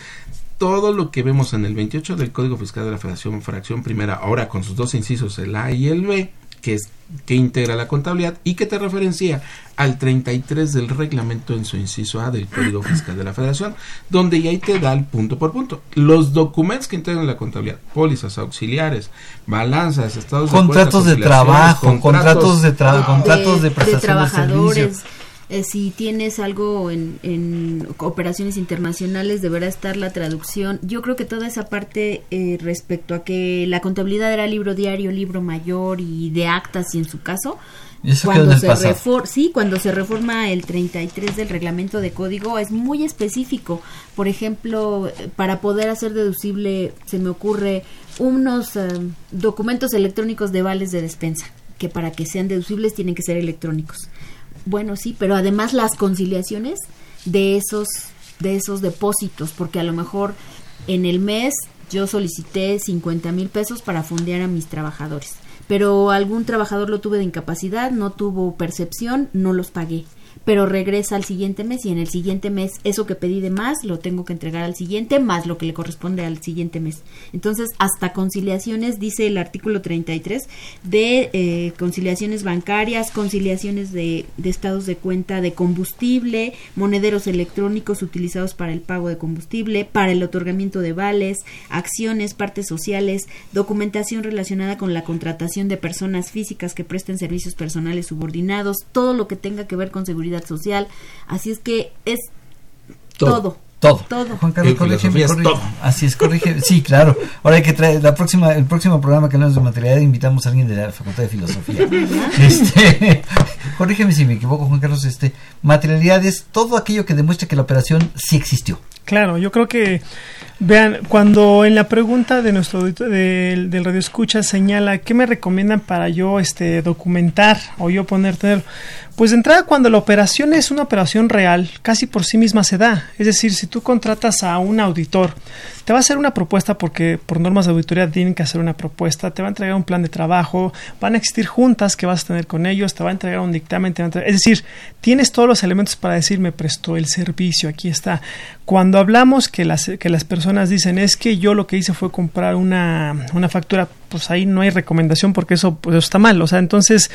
todo lo que vemos en el 28 del Código Fiscal de la Federación, fracción primera, ahora con sus dos incisos, el A y el B, que es que integra la contabilidad y que te referencia al 33 del reglamento en su inciso A del Código Fiscal de la Federación, donde ya ahí te da el punto por punto. Los documentos que integran la contabilidad, pólizas auxiliares, balanzas, estados Contratos de trabajo, contratos de tra- contratos de de prestación de trabajadores. servicio. Eh, si tienes algo en, en operaciones internacionales, deberá estar la traducción. Yo creo que toda esa parte eh, respecto a que la contabilidad era libro diario, libro mayor y de actas, y en su caso, eso cuando se pasado. refor- sí, cuando se reforma el 33 del reglamento de código es muy específico. Por ejemplo, para poder hacer deducible, se me ocurre unos eh, documentos electrónicos de vales de despensa, que para que sean deducibles tienen que ser electrónicos. Bueno, sí, pero además las conciliaciones de esos de esos depósitos, porque a lo mejor en el mes yo solicité 50 mil pesos para fondear a mis trabajadores, pero algún trabajador lo tuve de incapacidad, no tuvo percepción, no los pagué, pero regresa al siguiente mes y en el siguiente mes eso que pedí de más lo tengo que entregar al siguiente más lo que le corresponde al siguiente mes. Entonces, hasta conciliaciones, dice el artículo 33, de eh, conciliaciones bancarias, conciliaciones de, de estados de cuenta de combustible, monederos electrónicos utilizados para el pago de combustible, para el otorgamiento de vales, acciones, partes sociales, documentación relacionada con la contratación de personas físicas que presten servicios personales subordinados, todo lo que tenga que ver con seguridad social. Así es que es todo. Todo. Todo. Juan Carlos, corrígeme. todo. Así es, corrige. Sí, claro. Ahora hay que traer la próxima, el próximo programa que hablamos de materialidad invitamos a alguien de la Facultad de Filosofía. este, corrígeme si me equivoco, Juan Carlos. Este, materialidad es todo aquello que demuestra que la operación sí existió. Claro, yo creo que vean cuando en la pregunta de nuestro del, del radio escucha señala qué me recomiendan para yo este documentar o yo poner tener pues de entrada cuando la operación es una operación real casi por sí misma se da. Es decir si tú contratas a un auditor te va a hacer una propuesta porque por normas de auditoría tienen que hacer una propuesta te va a entregar un plan de trabajo van a existir juntas que vas a tener con ellos te va a entregar un dictamen te va a entregar- es decir tienes todos los elementos para decir me prestó el servicio aquí está cuando hablamos que las, que las personas dicen es que yo lo que hice fue comprar una, una factura, pues ahí no hay recomendación porque eso, pues, eso está mal. O sea, entonces,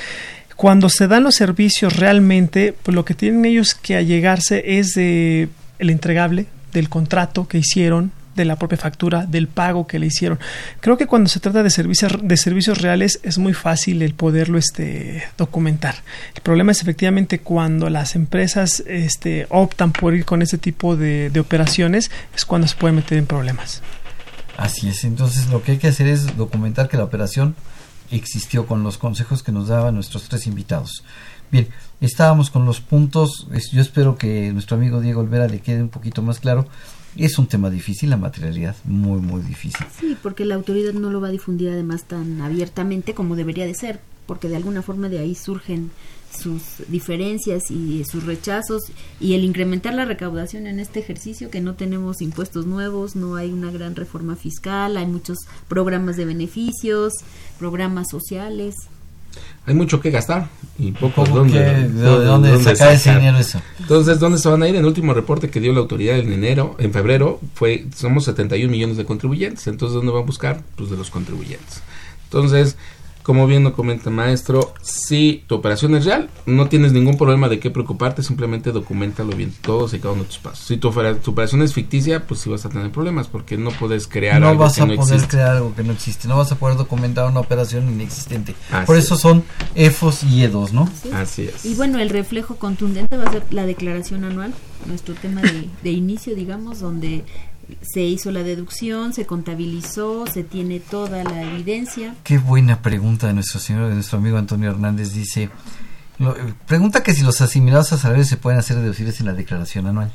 cuando se dan los servicios realmente, pues lo que tienen ellos que allegarse es de el entregable, del contrato que hicieron, de la propia factura, del pago que le hicieron. Creo que cuando se trata de servicios, de servicios reales es muy fácil el poderlo este, documentar. El problema es efectivamente cuando las empresas este, optan por ir con ese tipo de, operaciones, es cuando se puede meter en problemas. Así es. Entonces lo que hay que hacer es documentar que la operación existió con los consejos que nos daban nuestros tres invitados. Bien, estábamos con los puntos. Yo espero que nuestro amigo Diego Olvera le quede un poquito más claro. Es un tema difícil, la materialidad, muy, muy difícil. Sí, porque la autoridad no lo va a difundir además tan abiertamente como debería de ser, porque de alguna forma de ahí surgen sus diferencias y sus rechazos y el incrementar la recaudación en este ejercicio que no tenemos impuestos nuevos, no hay una gran reforma fiscal, hay muchos programas de beneficios, programas sociales. Hay mucho que gastar y ¿Cómo dónde? ¿De dónde sacar ese dinero eso? Entonces, ¿dónde se van a ir? En el último reporte que dio la autoridad en enero, en febrero, fue somos 71 millones de contribuyentes. Entonces, ¿dónde van a buscar? Pues de los contribuyentes. Entonces, como bien lo comenta el maestro, si tu operación es real, no tienes ningún problema de qué preocuparte, simplemente documentalo bien, todos y cada uno de tus pasos. Si tu, opera- tu operación es ficticia, pues sí vas a tener problemas, porque no puedes crear no algo vas que a no poder existe. crear algo que no existe, no vas a poder documentar una operación inexistente. Así Por es. eso son EFOS y EDOS, ¿no? Así es. Y bueno, el reflejo contundente va a ser la declaración anual, nuestro tema de, de inicio, digamos, donde se hizo la deducción, se contabilizó, se tiene toda la evidencia. Qué buena pregunta de nuestro señor, nuestro amigo Antonio Hernández. Dice, lo- eh, pregunta que si los asimilados a salarios se pueden hacer deducibles en la declaración anual.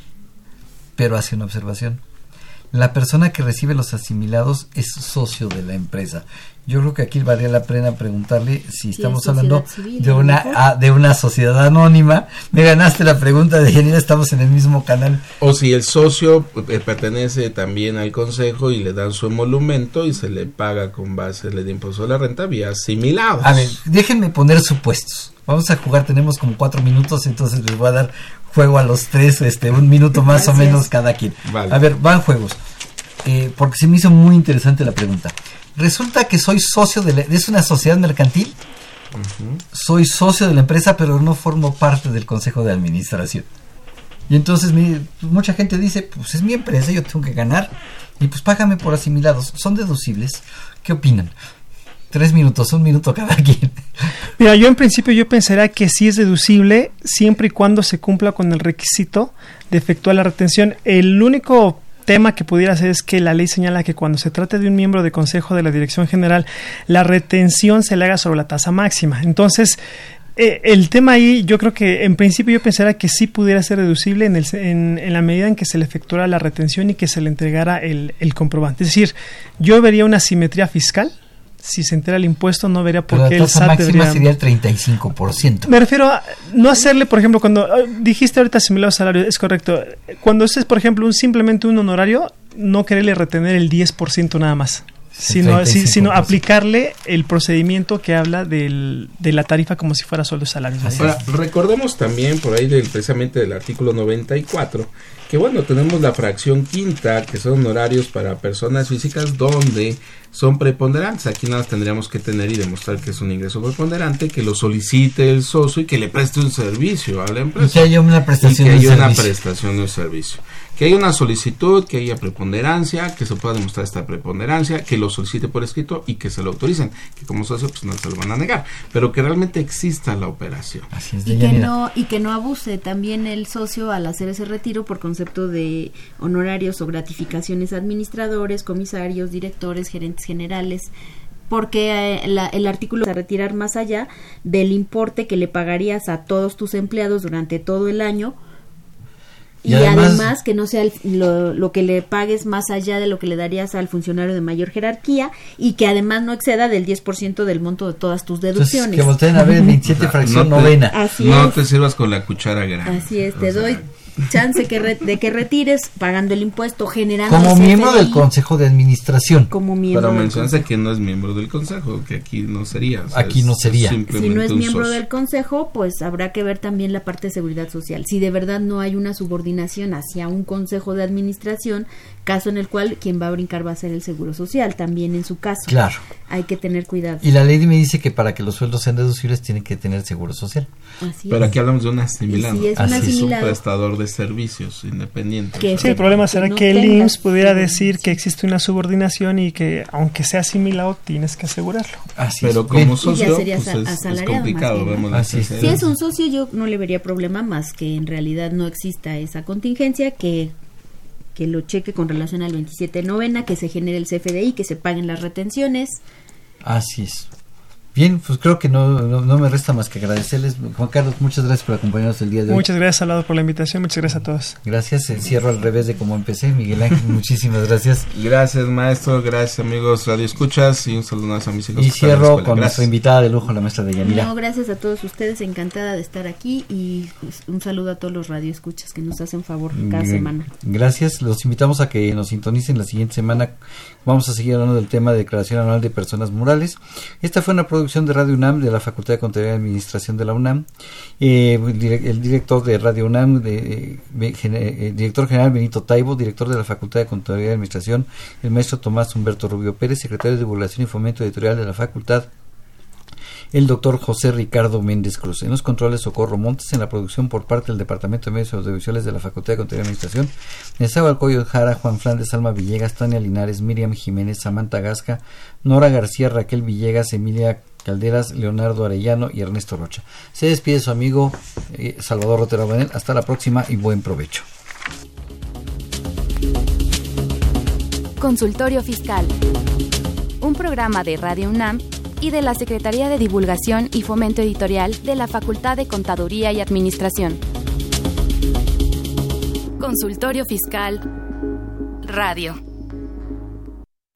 Pero hace una observación. La persona que recibe los asimilados es socio de la empresa. Yo creo que aquí valía la pena preguntarle si estamos es hablando civil, de una ah, de una sociedad anónima. Me ganaste la pregunta de Janina, estamos en el mismo canal. O si el socio eh, pertenece también al consejo y le dan su emolumento y se le paga con base del impuesto de la renta vía asimilados. A ver, déjenme poner supuestos. Vamos a jugar, tenemos como cuatro minutos, entonces les voy a dar juego a los tres, este, un minuto más o menos cada quien. Vale. A ver, van juegos. Eh, porque se me hizo muy interesante la pregunta. Resulta que soy socio de la, es una sociedad mercantil. Soy socio de la empresa, pero no formo parte del consejo de administración. Y entonces mi- mucha gente dice, pues es mi empresa, yo tengo que ganar. Y pues págame por asimilados. ¿Son deducibles? ¿Qué opinan? Tres minutos, un minuto cada quien. Mira, yo en principio yo pensaría que sí es deducible siempre y cuando se cumpla con el requisito de efectuar la retención. El único tema que pudiera ser es que la ley señala que cuando se trate de un miembro de consejo de la Dirección General, la retención se le haga sobre la tasa máxima. Entonces, eh, el tema ahí, yo creo que en principio yo pensaría que sí pudiera ser deducible en, el, en, en la medida en que se le efectuara la retención y que se le entregara el comprobante. Es decir, yo vería una simetría fiscal. Si se entera el impuesto, no vería por Pero qué la el tasa SAT máxima debería... sería el 35%. Me refiero a no hacerle, por ejemplo, cuando ah, dijiste ahorita asimilado salario, es correcto. Cuando es, por ejemplo, un simplemente un honorario, no quererle retener el 10% nada más. Sino, sino 35%. aplicarle el procedimiento que habla del, de la tarifa como si fuera sueldo y salario. Ahora, recordemos también por ahí del, precisamente del artículo 94 que bueno, tenemos la fracción quinta que son honorarios para personas físicas donde son preponderantes. Aquí nada más tendríamos que tener y demostrar que es un ingreso preponderante, que lo solicite el socio y que le preste un servicio a la empresa. Y que haya una prestación Y que de haya una servicio. prestación de un servicio. Que haya una solicitud, que haya preponderancia, que se pueda demostrar esta preponderancia, que lo solicite por escrito y que se lo autoricen. Que como socio pues no se lo van a negar, pero que realmente exista la operación. Así es, y que no y que no abuse también el socio al hacer ese retiro por concepto de honorarios o gratificaciones a administradores, comisarios, directores, gerentes generales porque eh, la- el artículo va a retirar más allá del importe que le pagarías a todos tus empleados durante todo el año Y y, además- además, que no sea el- lo, lo que le pagues más allá de lo que le darías al funcionario de mayor jerarquía y que además no exceda del 10% del monto de todas tus deducciones. que volteen a ver 27 fracción No te- novena. Así no es. te sirvas con la cuchara grande. Así es, te doy chance que re- de que retires pagando el impuesto, generando Como miembro del Consejo de Administración. como miembro Pero mencionaste que no es miembro del consejo, que aquí no sería. o sea, Aquí no sería. Si no es miembro socio. del consejo, pues habrá que ver también la parte de seguridad social. Si de verdad no hay una subordinación hacia un consejo de administración, caso en el cual quien va a brincar va a ser el seguro social, también en su caso. Claro. Hay que tener cuidado. Y la ley me dice que para que los sueldos sean deducibles tienen que tener seguro social. Así Pero es. aquí hablamos de un asimilado. Y si es un Así es un prestador de servicios independiente. Que Sí, el problema será no que el IMSS pudiera decir que existe una subordinación y que aunque sea asimilado tienes que asegurarlo. Así Pero es. como socio, sería pues es- es, complicado. vemos las Así es. Si es un socio, yo no le vería problema más que en realidad no exista esa contingencia, que, que lo cheque con relación al 27 novena, que se genere el CFDI, que se paguen las retenciones. Así es. Bien, pues creo que no, no, no me resta más que agradecerles. Juan Carlos, muchas gracias por acompañarnos el día de hoy. Muchas gracias, Salvador, por la invitación. Muchas gracias a todos. Gracias. Cierro al revés de como empecé. Miguel Ángel, muchísimas gracias. Gracias, maestro. Gracias, amigos Radio Escuchas. Y un saludo a mis hijos. Y cierro con Gracias. nuestra invitada de lujo, la maestra de Yanira. No, gracias a todos ustedes, encantada de estar aquí y pues, un saludo a todos los radioescuchas que nos hacen favor cada semana. Gracias. Los invitamos a que nos sintonicen la siguiente semana. Vamos a seguir hablando del tema de declaración anual de personas morales. Esta fue una producción de Radio UNAM de la Facultad de Contaduría y Administración de la UNAM. Eh, el direc- el director de Radio UNAM, de, eh, eh, director general Benito Taibo, director de la Facultad de Contaduría y Administración, el maestro Tomás Humberto Rubio Pérez, secretario de Divulgación y Fomento Editorial de la Facultad, el doctor José Ricardo Méndez Cruz. En los controles Socorro Montes, en la producción por parte del Departamento de Medios Audiovisuales de la Facultad de Contaduría y Administración, Nezahualcóyotl Jara, Juan Flandes, Alma Villegas, Tania Linares, Miriam Jiménez, Samantha Gasca, Nora García, Raquel Villegas, Emilia Calderas, Leonardo Arellano y Ernesto Rocha. Se despide su amigo eh, Salvador Rotero Banel. Hasta la próxima y buen provecho. Consultorio Fiscal. Un programa de Radio UNAM y de la Secretaría de Divulgación y Fomento Editorial de la Facultad de Contaduría y Administración. Consultorio Fiscal Radio.